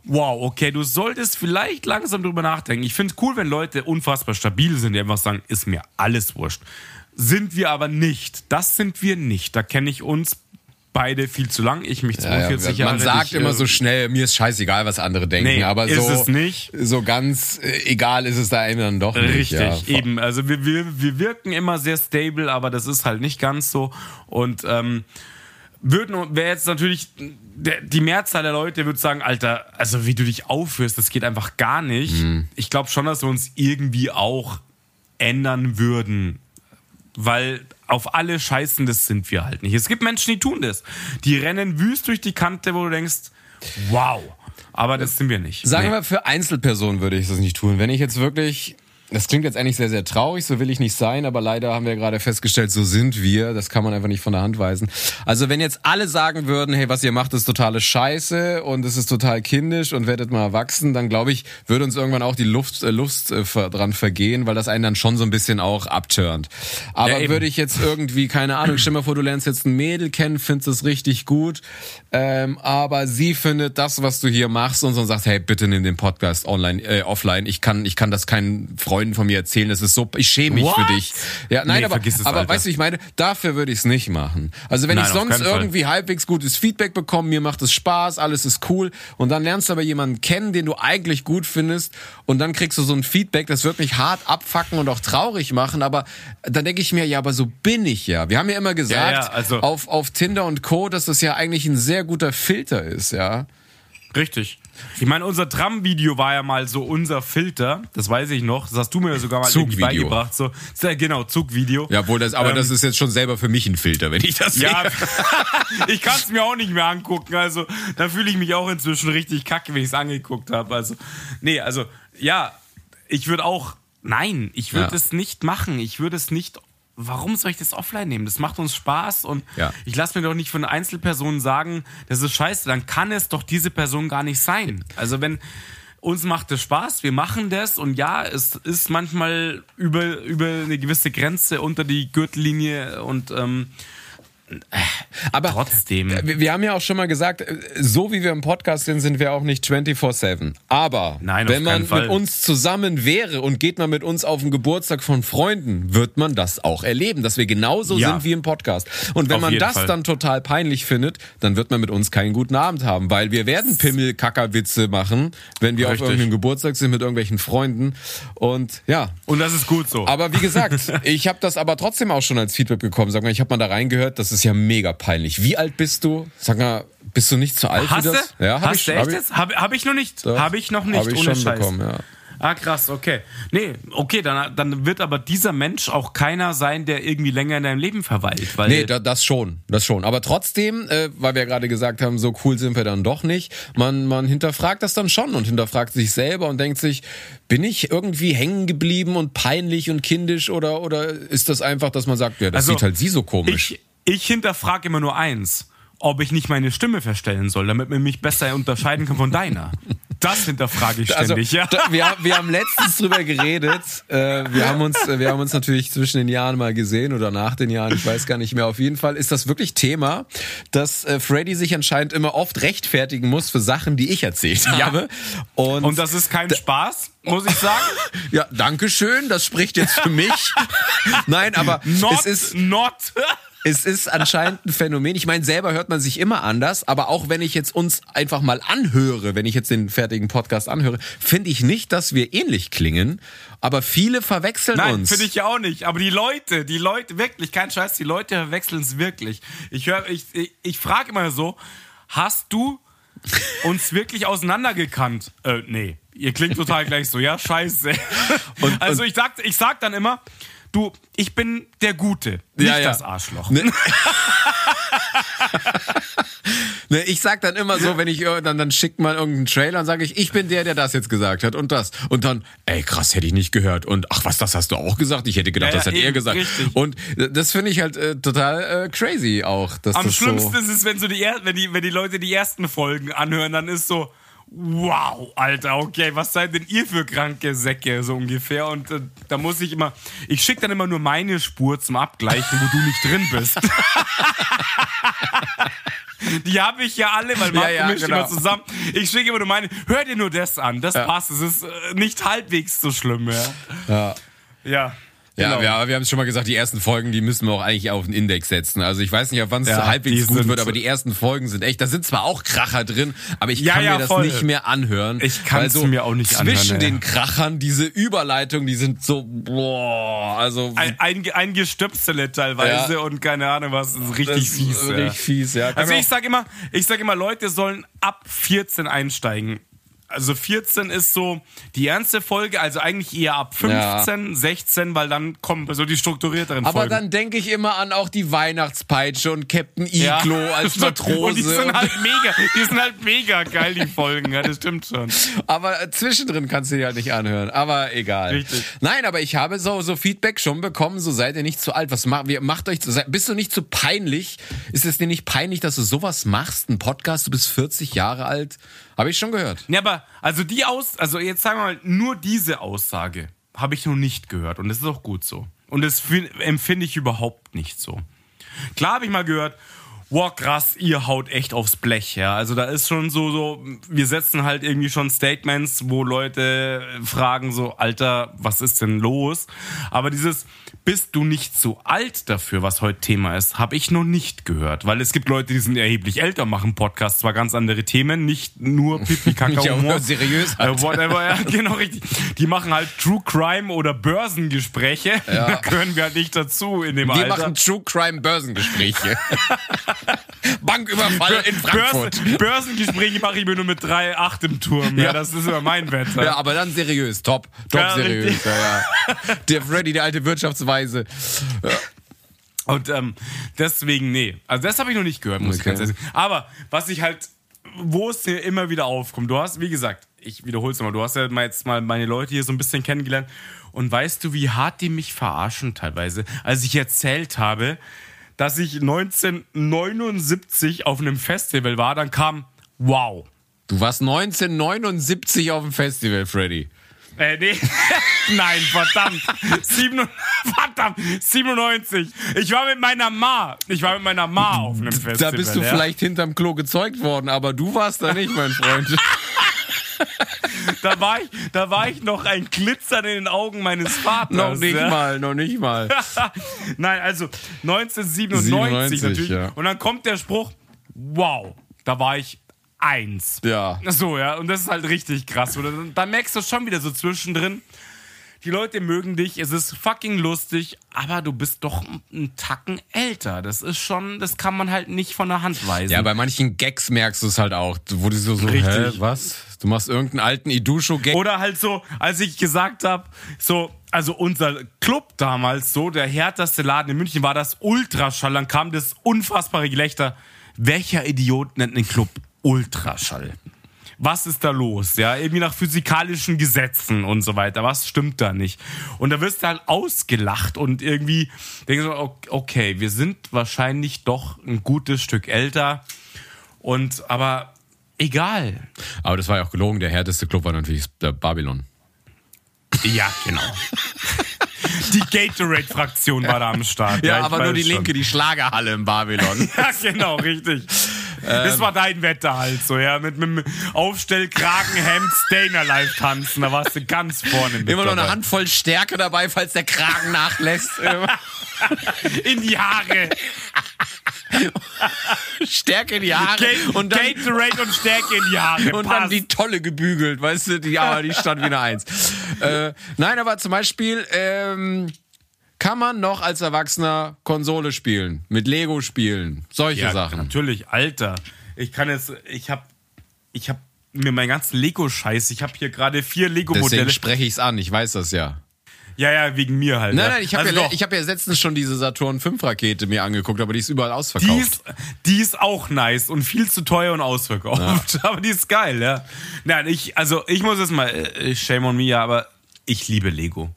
S2: wow, okay, du solltest vielleicht langsam drüber nachdenken. Ich finde es cool, wenn Leute unfassbar stabil sind, die einfach sagen, ist mir alles wurscht. Sind wir aber nicht. Das sind wir nicht. Da kenne ich uns beide viel zu lang. Ich mich 42 Jahre.
S1: man sagt
S2: dich,
S1: immer
S2: äh,
S1: so schnell, mir ist scheißegal, was andere denken,
S2: Nee,
S1: aber
S2: ist
S1: so,
S2: es nicht.
S1: so ganz äh, egal ist es da einem dann doch nicht.
S2: Richtig,
S1: ja.
S2: eben. Also wir, wir, wir wirken immer sehr stable, aber das ist halt nicht ganz so. Und ähm, würden wäre jetzt natürlich die Mehrzahl der Leute würde sagen, Alter, also wie du dich aufführst, das geht einfach gar nicht.
S1: Mhm.
S2: Ich glaube schon, dass wir uns irgendwie auch ändern würden. Weil auf alle scheißen, das sind wir halt nicht. Es gibt Menschen, die tun das. Die rennen wüst durch die Kante, wo du denkst, wow. Aber das sind wir nicht.
S1: Sagen
S2: Nee.
S1: wir, für Einzelpersonen würde ich das nicht tun. Wenn ich jetzt wirklich, das klingt jetzt eigentlich sehr, sehr traurig, so will ich nicht sein, aber leider haben wir gerade festgestellt, so sind wir. Das kann man einfach nicht von der Hand weisen. Also wenn jetzt alle sagen würden, hey, was ihr macht, ist totale Scheiße und es ist total kindisch und werdet mal erwachsen, dann glaube ich, würde uns irgendwann auch die Luft, äh, Lust äh, dran vergehen, weil das einen dann schon so ein bisschen auch abturnt. Aber
S2: Ja,
S1: würde ich jetzt irgendwie, keine Ahnung, stell mal vor, du lernst jetzt ein Mädel kennen, findest es richtig gut, ähm, aber sie findet das, was du hier machst und so und sagt, hey, bitte nimm den Podcast online, äh, offline. Ich kann, ich kann das keinen Freunden von mir erzählen. Das ist so, ich schäme mich
S2: What?
S1: für dich. Ja, nein,
S2: Nee,
S1: aber,
S2: es,
S1: aber
S2: Alter.
S1: weißt du, ich meine, dafür würde ich es nicht machen. Also wenn
S2: Nein,
S1: ich sonst
S2: keinen Fall.
S1: irgendwie halbwegs gutes Feedback bekomme, mir macht es Spaß, alles ist cool und dann lernst du aber jemanden kennen, den du eigentlich gut findest und dann kriegst du so ein Feedback, das wird mich hart abfacken und auch traurig machen, aber dann denke ich mir, ja, aber so bin ich ja. Wir haben ja immer gesagt,
S2: Ja, ja, also-
S1: auf, auf Tinder und Co., dass das ja eigentlich ein sehr guter Filter ist, ja.
S2: Richtig. Ich meine, unser Tram-Video war ja mal so unser Filter. Das weiß ich noch. Das hast du mir sogar mal irgendwie beigebracht. So, sehr genau, Zugvideo.
S1: Ja, wohl das, aber
S2: Ähm,
S1: das ist jetzt schon selber für mich ein Filter, wenn ich das
S2: Ja,
S1: sehe.
S2: ich kann es mir auch nicht mehr angucken. Also, da fühle ich mich auch inzwischen richtig kacke, wenn ich es angeguckt habe. Also, nee, also, ja, ich würde auch, nein, ich würde
S1: Ja.
S2: es nicht machen. Ich würde es nicht, warum soll ich das offline nehmen? Das macht uns Spaß und
S1: Ja.
S2: ich lasse mir doch nicht von Einzelpersonen sagen, das ist scheiße, dann kann es doch diese Person gar nicht sein. Also, wenn, uns macht es Spaß, wir machen das und ja, es ist manchmal über, über eine gewisse Grenze unter die Gürtellinie und ähm,
S1: Aber
S2: Trotzdem.
S1: Wir, haben ja auch schon mal gesagt, äh, so wie wir im Podcast sind, sind wir auch nicht 24-7. Aber
S2: Nein,
S1: wenn man
S2: Fall.
S1: mit uns zusammen wäre und geht man mit uns auf den Geburtstag von Freunden, wird man das auch erleben, dass wir genauso
S2: Ja.
S1: sind wie im Podcast. Und wenn
S2: Auf
S1: man das
S2: Fall.
S1: dann total peinlich findet, dann wird man mit uns keinen guten Abend haben, weil wir werden Pimmel-Kacker-Witze machen, wenn wir
S2: Richtig.
S1: auf irgendeinem Geburtstag sind mit irgendwelchen Freunden. Und ja,
S2: Und das ist gut so.
S1: aber wie gesagt, ich habe das aber trotzdem auch schon als Feedback bekommen. Sag mal, ich habe mal da reingehört, das ist ja mega peinlich. Wie alt bist du? Sag mal, bist du nicht zu alt
S2: Hast
S1: für
S2: du?
S1: das? Ja, hab
S2: Hast
S1: ich,
S2: du
S1: hab
S2: echt
S1: ich,
S2: jetzt? Habe hab ich noch nicht. Habe ich noch nicht,
S1: Hab ich
S2: ohne
S1: schon
S2: Scheiß.
S1: bekommen, ja.
S2: Ah, krass, okay. Nee, okay, dann, dann wird aber dieser Mensch auch keiner sein, der irgendwie länger in deinem Leben verweilt. Weil
S1: Nee, da, das schon, das schon. Aber trotzdem, äh, weil wir ja gerade gesagt haben, so cool sind wir dann doch nicht. Man, man hinterfragt das dann schon und hinterfragt sich selber und denkt sich, bin ich irgendwie hängen geblieben und peinlich und kindisch oder oder ist das einfach, dass man sagt, ja, das
S2: Also,
S1: sieht halt sie so komisch.
S2: ich, ich hinterfrage immer nur eins. Ob ich nicht meine Stimme verstellen soll, damit man mich besser unterscheiden kann von deiner. das hinterfrage ich
S1: Also,
S2: ständig, ja.
S1: da, wir, wir haben letztens drüber geredet. Äh, wir, haben uns, wir haben uns natürlich zwischen den Jahren mal gesehen oder nach den Jahren, ich weiß gar nicht mehr. Auf jeden Fall ist das wirklich Thema, dass äh, Freddy sich anscheinend immer oft rechtfertigen muss für Sachen, die ich erzählt habe. Und,
S2: Und das ist kein Spaß, muss ich sagen.
S1: ja, danke schön, das spricht jetzt für mich. Nein, aber
S2: Not,
S1: es ist
S2: not.
S1: Es ist anscheinend ein Phänomen. Ich meine, selber hört man sich immer anders, aber auch wenn ich jetzt uns einfach mal anhöre, wenn ich jetzt den fertigen Podcast anhöre, finde ich nicht, dass wir ähnlich klingen. Aber viele verwechseln
S2: Nein,
S1: uns.
S2: finde ich ja auch nicht. Aber die Leute, die Leute, wirklich, kein Scheiß, die Leute verwechseln es wirklich. Ich höre, ich, ich, ich frage immer so, hast du uns wirklich auseinandergekannt? Äh, nee. Ihr klingt total gleich so, ja, scheiße.
S1: Und-
S2: also ich sag, ich sag dann immer, du, ich bin der Gute, nicht
S1: Ja, ja.
S2: das Arschloch.
S1: Ne? Ne, ich sag dann immer so, wenn ich ir- dann, dann schickt man irgendeinen Trailer und sage ich, ich bin der, der das jetzt gesagt hat und das. Und dann, ey krass, hätte ich nicht gehört. Und ach was, das hast du auch gesagt? Ich hätte gedacht,
S2: Ja,
S1: das hat er
S2: eben,
S1: gesagt.
S2: richtig.
S1: Und äh, das finde ich halt äh, total äh, crazy auch. Dass
S2: Am
S1: das
S2: schlimmsten
S1: so
S2: ist es, wenn, so die, er- wenn, die, wenn die Leute die ersten Folgen anhören, dann ist so, wow, Alter, okay, was seid denn ihr für kranke Säcke, so ungefähr. Und äh, da muss ich immer, ich schicke dann immer nur meine Spur zum Abgleichen, wo du nicht drin bist. Die habe ich ja alle, weil Marco
S1: Ja, ja,
S2: mischt
S1: genau.
S2: immer zusammen. Ich schicke immer nur meine, hör dir nur das an, das passt, es ist äh, nicht halbwegs so schlimm, ja.
S1: Ja.
S2: Ja.
S1: Ja,
S2: genau.
S1: wir, aber wir haben es schon mal gesagt, die ersten Folgen, die müssen wir auch eigentlich auf den Index setzen. Also ich weiß nicht, ab wann es
S2: Ja,
S1: halbwegs gut wird,
S2: so-
S1: aber die ersten Folgen sind echt, da sind zwar auch Kracher drin, aber ich
S2: Ja,
S1: kann
S2: ja,
S1: mir das
S2: voll.
S1: nicht mehr anhören.
S2: Ich kann's
S1: weil
S2: mir auch nicht
S1: zwischen
S2: anhören, ey.
S1: den Krachern, diese Überleitung, die sind so, boah, also
S2: ein, ein, ein Gestöpsele teilweise
S1: Ja.
S2: und keine Ahnung was, ist richtig
S1: das ist
S2: fies. ja.
S1: richtig fies, ja. Kann
S2: Also ich sag immer, ich sag immer, Leute sollen ab 14 einsteigen. Also 14 ist so die ernste Folge, also eigentlich eher ab 15, 16, weil dann kommen so die strukturierteren
S1: aber
S2: Folgen.
S1: dann denke ich immer an auch die Weihnachtspeitsche und Captain
S2: Ja.
S1: Iglo als Matrose.
S2: Und die sind halt mega, die sind halt mega geil, die Folgen, ja, das stimmt schon.
S1: Aber äh, zwischendrin kannst du die halt nicht anhören. Aber egal.
S2: Richtig.
S1: Nein, aber ich habe so, so Feedback schon bekommen, so seid ihr nicht zu alt. Was macht, macht euch, seid- bist du nicht zu peinlich? Ist es dir nicht peinlich, dass du sowas machst? Ein Podcast, du bist 40 Jahre alt? Habe ich schon gehört.
S2: Ja, aber also die Aus, also jetzt sagen wir mal, nur diese Aussage habe ich noch nicht gehört und das ist auch gut so. Und das fin- empfinde ich überhaupt nicht so. Klar habe ich mal gehört, wow, krass, ihr haut echt aufs Blech, ja. Also da ist schon so, so, wir setzen halt irgendwie schon Statements, wo Leute fragen so, Alter, was ist denn los? Aber dieses, bist du nicht zu alt dafür, was heute Thema ist, habe ich noch nicht gehört. Weil es gibt Leute, die sind erheblich älter, machen Podcasts, zwar ganz andere Themen, nicht nur Pipi, Kaka,
S1: Ja,
S2: Humor.
S1: seriös
S2: Äh,
S1: halt.
S2: whatever, ja, genau richtig. Die machen halt True Crime oder Börsengespräche. Da gehören wir halt nicht dazu in dem
S1: Wir
S2: Alter.
S1: machen True Crime Börsengespräche. Banküberfall in Frankfurt.
S2: Börsen, Börsengespräche mache ich mir nur mit 3,8 im Turm. Ja.
S1: Ja.
S2: das ist immer mein Wetter.
S1: Ja, aber dann seriös, top, top
S2: Ja,
S1: seriös. Ja, ja. Der Freddy, der alte Wirtschaftsweise.
S2: Und ähm, deswegen, nee. Also das habe ich noch nicht gehört, muss ich
S1: Okay.
S2: ganz ehrlich sagen. Aber was ich halt, wo es mir immer wieder aufkommt, du hast, wie gesagt, ich wiederhole es nochmal, du hast ja jetzt mal meine Leute hier so ein bisschen kennengelernt und weißt du, wie hart die mich verarschen teilweise, als ich erzählt habe, dass ich 1979 auf einem Festival war, dann kam, wow.
S1: Du warst 1979 auf dem Festival, Freddy.
S2: Äh, nee. Nein, verdammt. Sieben, verdammt. 97. Ich war mit meiner Ma. Ich war mit meiner Ma auf einem Festival.
S1: Da bist du
S2: ja.
S1: vielleicht hinterm Klo gezeugt worden, aber du warst da nicht, mein Freund.
S2: Da war ich, da war ich noch ein Glitzern in den Augen meines Vaters.
S1: noch nicht
S2: ja.
S1: mal, noch nicht mal.
S2: Nein, also 1997
S1: 97,
S2: natürlich.
S1: ja.
S2: Und dann kommt der Spruch, wow, da war ich eins.
S1: Ja.
S2: So, ja, und das ist halt richtig krass. Oder da merkst du schon wieder so zwischendrin, die Leute mögen dich, es ist fucking lustig, aber du bist doch einen Tacken älter. Das ist schon, das kann man halt nicht von der Hand weisen.
S1: Ja, bei manchen Gags merkst du es halt auch, wo du so, so
S2: Richtig.
S1: hä, was? Du machst irgendeinen alten Idusho-Gag.
S2: Oder halt so, als ich gesagt habe, so, also unser Club damals, so, der härteste Laden in München war das Ultraschall. Dann kam das unfassbare Gelächter. Welcher Idiot nennt einen Club Ultraschall? Was ist da los? Ja, irgendwie nach physikalischen Gesetzen und so weiter. Was stimmt da nicht? Und da wirst du halt ausgelacht und irgendwie denkst du, ok- okay, wir sind wahrscheinlich doch ein gutes Stück älter. Und aber egal.
S1: Aber das war ja auch gelogen. Der härteste Club war natürlich der Babylon.
S2: Ja, genau. Die Gatorade-Fraktion war da am Start.
S1: Ja,
S2: ich
S1: aber nur die
S2: schon.
S1: linke, die Schlagerhalle im Babylon.
S2: Ja, genau, richtig. Das war dein Wetter halt so, ja. Mit, mit, mit Aufstellkragen, Hemd, Stainer live tanzen. Da warst du ganz vorne mit
S1: Immer noch eine. Handvoll Stärke dabei, falls der Kragen nachlässt.
S2: In die Haare.
S1: Stärke in die Haare.
S2: Ga
S1: und dann,
S2: Gatorade und Stärke in die Haare.
S1: und dann
S2: Passt.
S1: die Tolle gebügelt, weißt du, die, aber die stand wieder eins. Äh, nein, aber zum Beispiel ähm, kann man noch als Erwachsener Konsole spielen, mit Lego spielen, solche
S2: ja,
S1: Sachen.
S2: Natürlich, Alter. Ich kann jetzt, ich hab, ich hab mir meinen ganzen Lego-Scheiß, ich habe hier gerade vier
S1: Deswegen
S2: Lego-Modelle.
S1: spreche ich es an, ich weiß das ja.
S2: Ja, ja, wegen mir halt.
S1: Nein,
S2: ja.
S1: nein, ich habe
S2: Also
S1: ja, ich hab ja letztens schon diese Saturn 5 Rakete mir angeguckt, aber die ist überall ausverkauft.
S2: Die ist, die ist auch nice und viel zu teuer und ausverkauft. Aber die ist geil, ja. Nein, ich, also ich muss jetzt mal, äh, shame on me, ja, aber ich liebe Lego.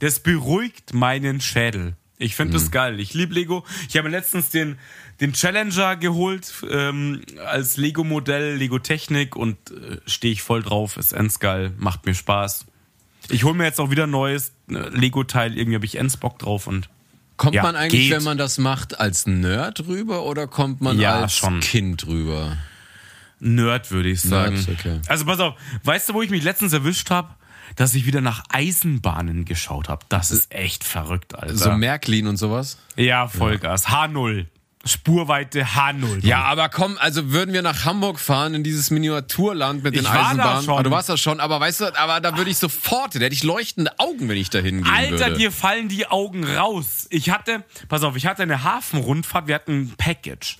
S2: Das beruhigt meinen Schädel. Ich finde das geil. Ich liebe Lego. Ich habe letztens den, den Challenger geholt ähm, als Lego-Modell, Lego-Technik und äh, stehe ich voll drauf. Ist ends geil, macht mir Spaß. Ich hole mir jetzt auch wieder ein neues äh, Lego-Teil. Irgendwie habe ich ends Bock drauf und
S1: Kommt
S2: Ja,
S1: man eigentlich,
S2: geht.
S1: wenn man das macht, als Nerd rüber oder kommt man
S2: Ja,
S1: als
S2: schon.
S1: Kind rüber?
S2: Nerd, würde ich sagen.
S1: Nerd, okay.
S2: Also pass auf, weißt du, wo ich mich letztens erwischt habe? Dass ich wieder nach Eisenbahnen geschaut habe. Das ist echt verrückt, Alter.
S1: So Märklin und sowas?
S2: ja, Vollgas. H0. Spurweite H0.
S1: Ja, aber komm, also würden wir nach Hamburg fahren in dieses Miniaturland mit den
S2: Ich war da
S1: Eisenbahnen.
S2: schon.
S1: Ah, du warst da schon, aber weißt du, aber da würde ich sofort, da hätte ich leuchtende Augen, wenn ich da hingehen
S2: Alter,
S1: würde.
S2: dir fallen die Augen raus. Ich hatte, pass auf, ich hatte eine Hafenrundfahrt, wir hatten ein Package.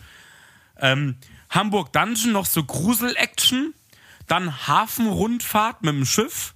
S2: Ähm, Hamburg Dungeon, noch so Grusel-Action. Dann Hafenrundfahrt mit dem Schiff.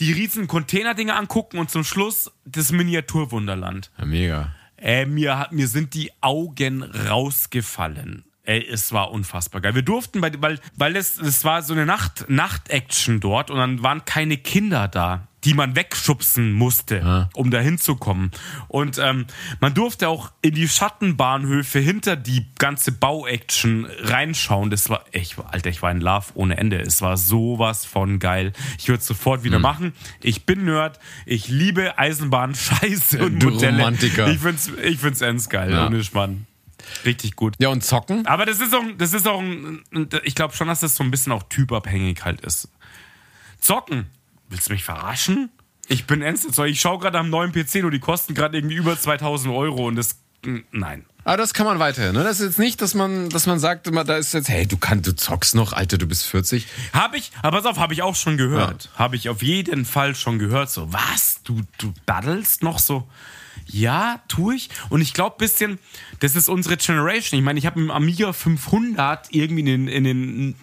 S2: Die riesen Containerdinge angucken und zum Schluss das Miniaturwunderland.
S1: Ja, mega.
S2: Äh, mir, hat- mir sind die Augen rausgefallen. Ey, es war unfassbar geil. Wir durften, bei, weil, weil es, es war so eine Nacht, Nacht-Action dort und dann waren keine Kinder da, die man wegschubsen musste, um da hinzukommen. Und ähm, man durfte auch in die Schattenbahnhöfe hinter die ganze Bau-Action reinschauen. Das war echt, Alter, ich war in Love ohne Ende. Es war sowas von geil. Ich würde es sofort wieder machen. Ich bin Nerd. Ich liebe Eisenbahn, Scheiße und
S1: Du
S2: Modelle.
S1: Romantiker.
S2: Ich find's, ich find's ends geil,
S1: Ja.
S2: ohne Spann. Richtig gut.
S1: Ja, und zocken?
S2: Aber das ist auch, das ist auch, ein, ich glaube schon, dass das so ein bisschen auch typabhängig halt ist. Zocken. Willst du mich verarschen? Ich bin ernst. jetzt. Ich schaue gerade am neuen PC, nur die kosten gerade irgendwie über 2000 Euro und das, nein.
S1: Aber das kann man weiterhin, ne? Das ist jetzt nicht, dass man, dass man sagt, immer, da ist jetzt, hey, du kannst, du zockst noch, Alter, du bist 40.
S2: Habe ich, aber pass auf, habe ich auch schon gehört. Habe ich auf jeden Fall schon gehört. So, was? Du, du daddelst noch so? Ja, tue ich. Und ich glaube bisschen, das ist unsere Generation. Ich meine, ich habe dem Amiga 500 irgendwie in den, in den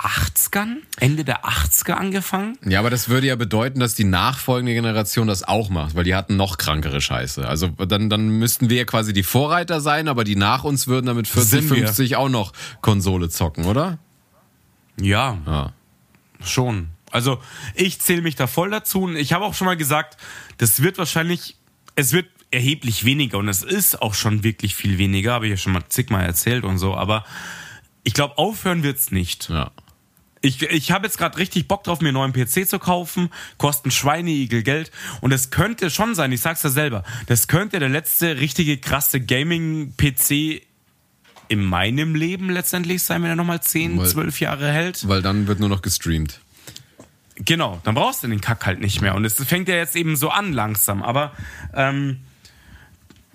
S2: 80ern, Ende der 80er angefangen.
S1: Ja, aber das würde ja bedeuten, dass die nachfolgende Generation das auch macht, weil die hatten noch krankere Scheiße. Also dann, dann müssten wir ja quasi die Vorreiter sein, aber die nach uns würden damit 40,
S2: Sind wir.
S1: 50 auch noch Konsole zocken, oder?
S2: Ja,
S1: Ja.
S2: schon. Also ich zähle mich da voll dazu und ich habe auch schon mal gesagt, das wird wahrscheinlich, es wird erheblich weniger und es ist auch schon wirklich viel weniger, habe ich ja schon mal zigmal erzählt und so, aber ich glaube, aufhören wird's nicht.
S1: Ja.
S2: Ich, ich habe jetzt gerade richtig Bock drauf, mir einen neuen PC zu kaufen, kosten Schweineigel Geld und es könnte schon sein, ich sag's ja selber, das könnte der letzte richtige krasse Gaming-PC in meinem Leben letztendlich sein, wenn er nochmal 10,
S1: Weil-
S2: 12 Jahre hält.
S1: Weil dann wird nur noch gestreamt.
S2: Genau, dann brauchst du den Kack halt nicht mehr. Und es fängt ja jetzt eben so an langsam. Aber ähm,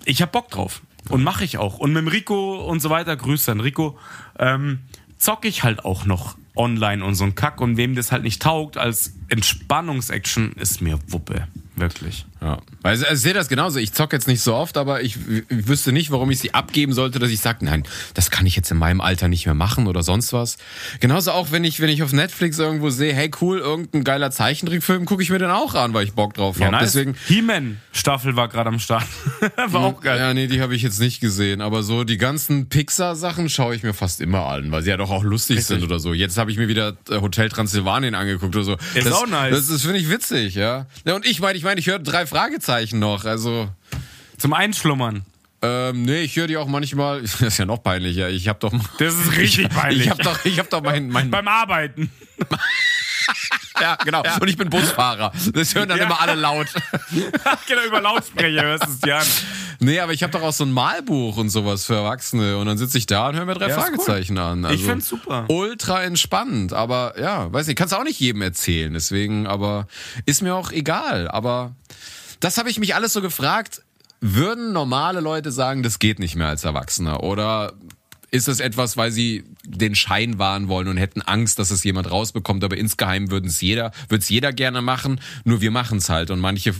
S2: ich hab Bock drauf. Und mache ich auch. Und mit dem Rico und so weiter, Grüße an Rico, ähm, zocke ich halt auch noch online und so ein Kack. Und wem das halt nicht taugt als Entspannungsaction, ist mir Wuppe. Wirklich.
S1: Ja. Also, ich sehe das genauso. Ich zocke jetzt nicht so oft, aber ich, ich wüsste nicht, warum ich sie abgeben sollte, dass ich sage, nein, das kann ich jetzt in meinem Alter nicht mehr machen oder sonst was. Genauso auch, wenn ich, wenn ich auf Netflix irgendwo sehe, hey cool, irgendein geiler Zeichentrickfilm, gucke ich mir den auch an, weil ich Bock drauf habe. Deswegen,
S2: He-Man-Staffel war gerade am Start. war auch geil.
S1: Ja, nee, die habe ich jetzt nicht gesehen. Aber so die ganzen Pixar-Sachen schaue ich mir fast immer an, weil sie ja doch auch lustig sind oder so. Jetzt habe ich mir wieder äh, Hotel Transsilvanien angeguckt oder so.
S2: Ist
S1: das,
S2: auch nice.
S1: Das, das finde ich witzig, ja. ja. Und ich meine, ich meine, ich höre drei Fragezeichen noch. Also
S2: Zum Einschlummern.
S1: Ähm, nee, ich höre die auch manchmal. Das ist ja noch peinlicher. Ich habe doch.
S2: Das ist richtig peinlich.
S1: Ich habe doch, ich hab doch mein, mein
S2: Beim Arbeiten.
S1: ja genau. Und ich bin Busfahrer. Das hören dann
S2: Ja.
S1: immer alle laut.
S2: genau, über Lautsprecher hörst du es dir an.
S1: Nee, aber ich habe doch auch so ein Malbuch und sowas für Erwachsene und dann sitze ich da und höre mir drei
S2: Ja,
S1: Fragezeichen an. Also
S2: Ich find's super.
S1: Ultra entspannt, aber ja, weiß nicht, kannst auch nicht jedem erzählen, deswegen, aber ist mir auch egal. Aber das habe ich mich alles so gefragt. Würden normale Leute sagen, das geht nicht mehr als Erwachsener? Oder ist es etwas, weil sie den Schein wahren wollen und hätten Angst, dass es jemand rausbekommt, aber insgeheim würden es jeder, würde es jeder gerne machen, nur wir machen es halt und manche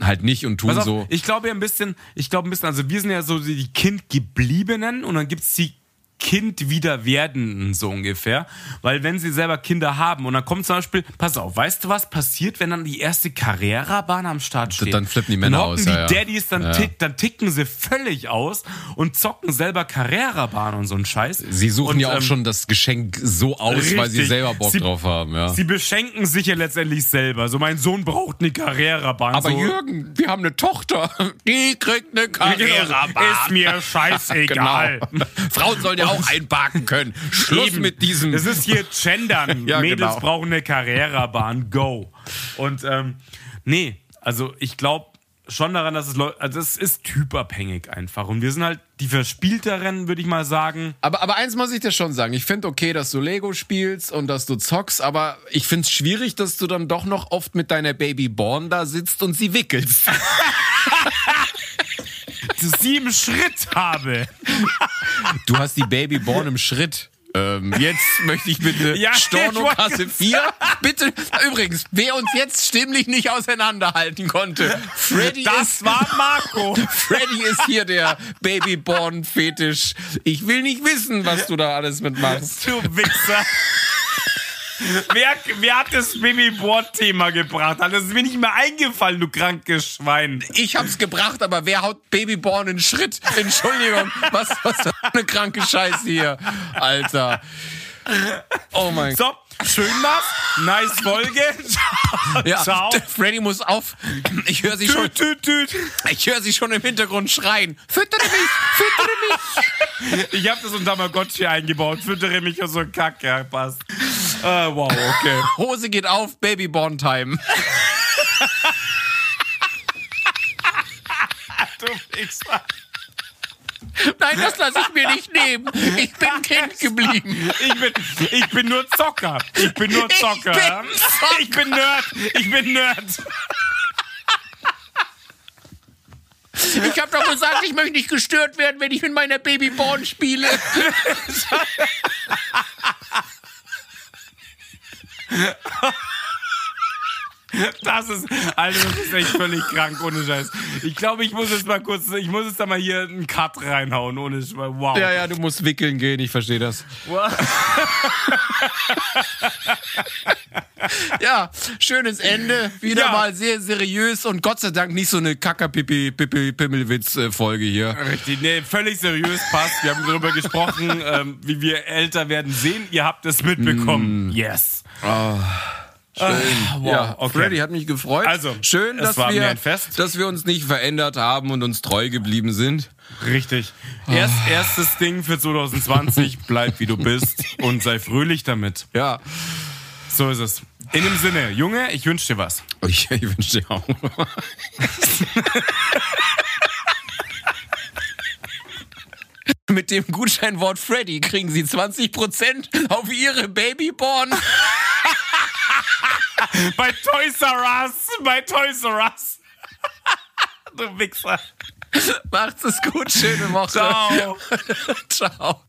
S1: halt nicht und tun
S2: auf,
S1: so.
S2: ich glaube ja ein bisschen, ich glaube ein bisschen, also wir sind ja so die Kindgebliebenen und dann gibt's die Kind wieder werdenden, so ungefähr. Weil wenn sie selber Kinder haben und dann kommt zum Beispiel, pass auf, weißt du, was passiert, wenn dann die erste Carrera-Bahn am Start steht?
S1: dann flippen die Männer
S2: dann
S1: aus,
S2: die
S1: ja.
S2: Daddies, dann,
S1: Ja.
S2: tick, dann ticken sie völlig aus und zocken selber Carrera-Bahn und so einen Scheiß.
S1: Sie suchen
S2: und,
S1: ja auch
S2: ähm,
S1: schon das Geschenk so aus, weil sie
S2: richtig.
S1: selber Bock
S2: Sie-
S1: drauf haben, ja.
S2: Sie beschenken sich ja letztendlich selber. So, mein Sohn braucht eine Carrera-Bahn.
S1: Aber
S2: so,
S1: Jürgen, wir haben eine Tochter, die kriegt eine Carrera-Bahn.
S2: Ist mir scheißegal.
S1: Genau. Frauen sollen ja auch einparken können. Schluss
S2: Eben.
S1: mit diesem.
S2: Das ist hier Gendern.
S1: Ja,
S2: Mädels
S1: genau.
S2: brauchen eine Carrera-Bahn. Go. Und ähm, nee, also ich glaube schon daran, dass es Leute, also es ist typabhängig einfach. Und wir sind halt die Verspielteren, würde ich mal sagen.
S1: aber, aber eins muss ich dir schon sagen. Ich finde okay, dass du Lego spielst und dass du zockst, aber ich finde es schwierig, dass du dann doch noch oft mit deiner Baby Born da sitzt und sie wickelst.
S2: Sie im Schritt habe.
S1: Du hast die Baby Born im Schritt. Ähm, jetzt möchte ich bitte
S2: Ja,
S1: Stornokasse
S2: wollte
S1: 4. Bitte, übrigens, wer uns jetzt stimmlich nicht auseinanderhalten konnte, Freddy ist
S2: Das war Marco.
S1: Freddy ist hier der Babyborn-Fetisch. Ich will nicht wissen, was du da alles mitmachst.
S2: Du Wichser. Wer, wer hat das Baby-Board-Thema gebracht? Das ist mir nicht mehr eingefallen, du krankes Schwein.
S1: Ich hab's gebracht, aber wer haut Babyborn in Schritt? Entschuldigung, was, was für eine kranke Scheiße hier, Alter. Oh mein Gott.
S2: So, schön was. Nice Folge.
S1: Ja,
S2: Ciao.
S1: Freddy muss auf. Ich höre sie schon.
S2: Tüt, tüt, tüt.
S1: Ich höre sie schon im Hintergrund schreien. Füttere mich, füttere mich.
S2: Ich habe das unter Tamagotchi eingebaut. Füttere mich und so ein Kack. Ja, passt. Äh, wow, okay.
S1: Hose geht auf, Babyborn Time.
S2: Du Wichser.
S1: Nein, das lasse ich mir nicht nehmen. Ich bin Kind geblieben.
S2: Ich bin, ich bin nur Zocker. Ich bin nur Zocker.
S1: bin
S2: ja?
S1: Zocker.
S2: Ich bin Nerd. Ich bin Nerd.
S1: Ich habe doch gesagt, ich möchte nicht gestört werden, wenn ich mit meiner Babyborn spiele.
S2: Das ist, Alter, das ist echt völlig krank, ohne Scheiß. Ich glaube, ich muss jetzt mal kurz, ich muss jetzt da mal hier einen Cut reinhauen, ohne Scheiß. Wow.
S1: Ja, ja, du musst wickeln gehen, ich verstehe das. Ja, schönes Ende. Wieder
S2: Ja.
S1: mal sehr seriös und Gott sei Dank nicht so eine Kacker-Pipi-Pimmelwitz-Folge hier.
S2: Richtig, nee, völlig seriös passt. Wir haben darüber gesprochen, ähm, wie wir älter werden sehen. Ihr habt es mitbekommen. Yes.
S1: Schön.
S2: wow,
S1: ja,
S2: okay.
S1: Freddy hat mich gefreut.
S2: Also,
S1: schön, dass wir, dass wir uns nicht verändert haben und uns treu geblieben sind.
S2: Richtig. Erst, erstes Ding für 2020, bleib wie du bist und sei fröhlich damit.
S1: Ja.
S2: So ist es. In dem Sinne, Junge, ich wünsche dir was.
S1: Ich, ich wünsche dir auch. Mit dem Gutscheinwort Freddy kriegen Sie 20% auf Ihre Babyborn.
S2: Bei Toys R Us, bei Toys R Us. du Wichser.
S1: Macht's es gut, schöne Woche.
S2: Ciao.
S1: Ciao.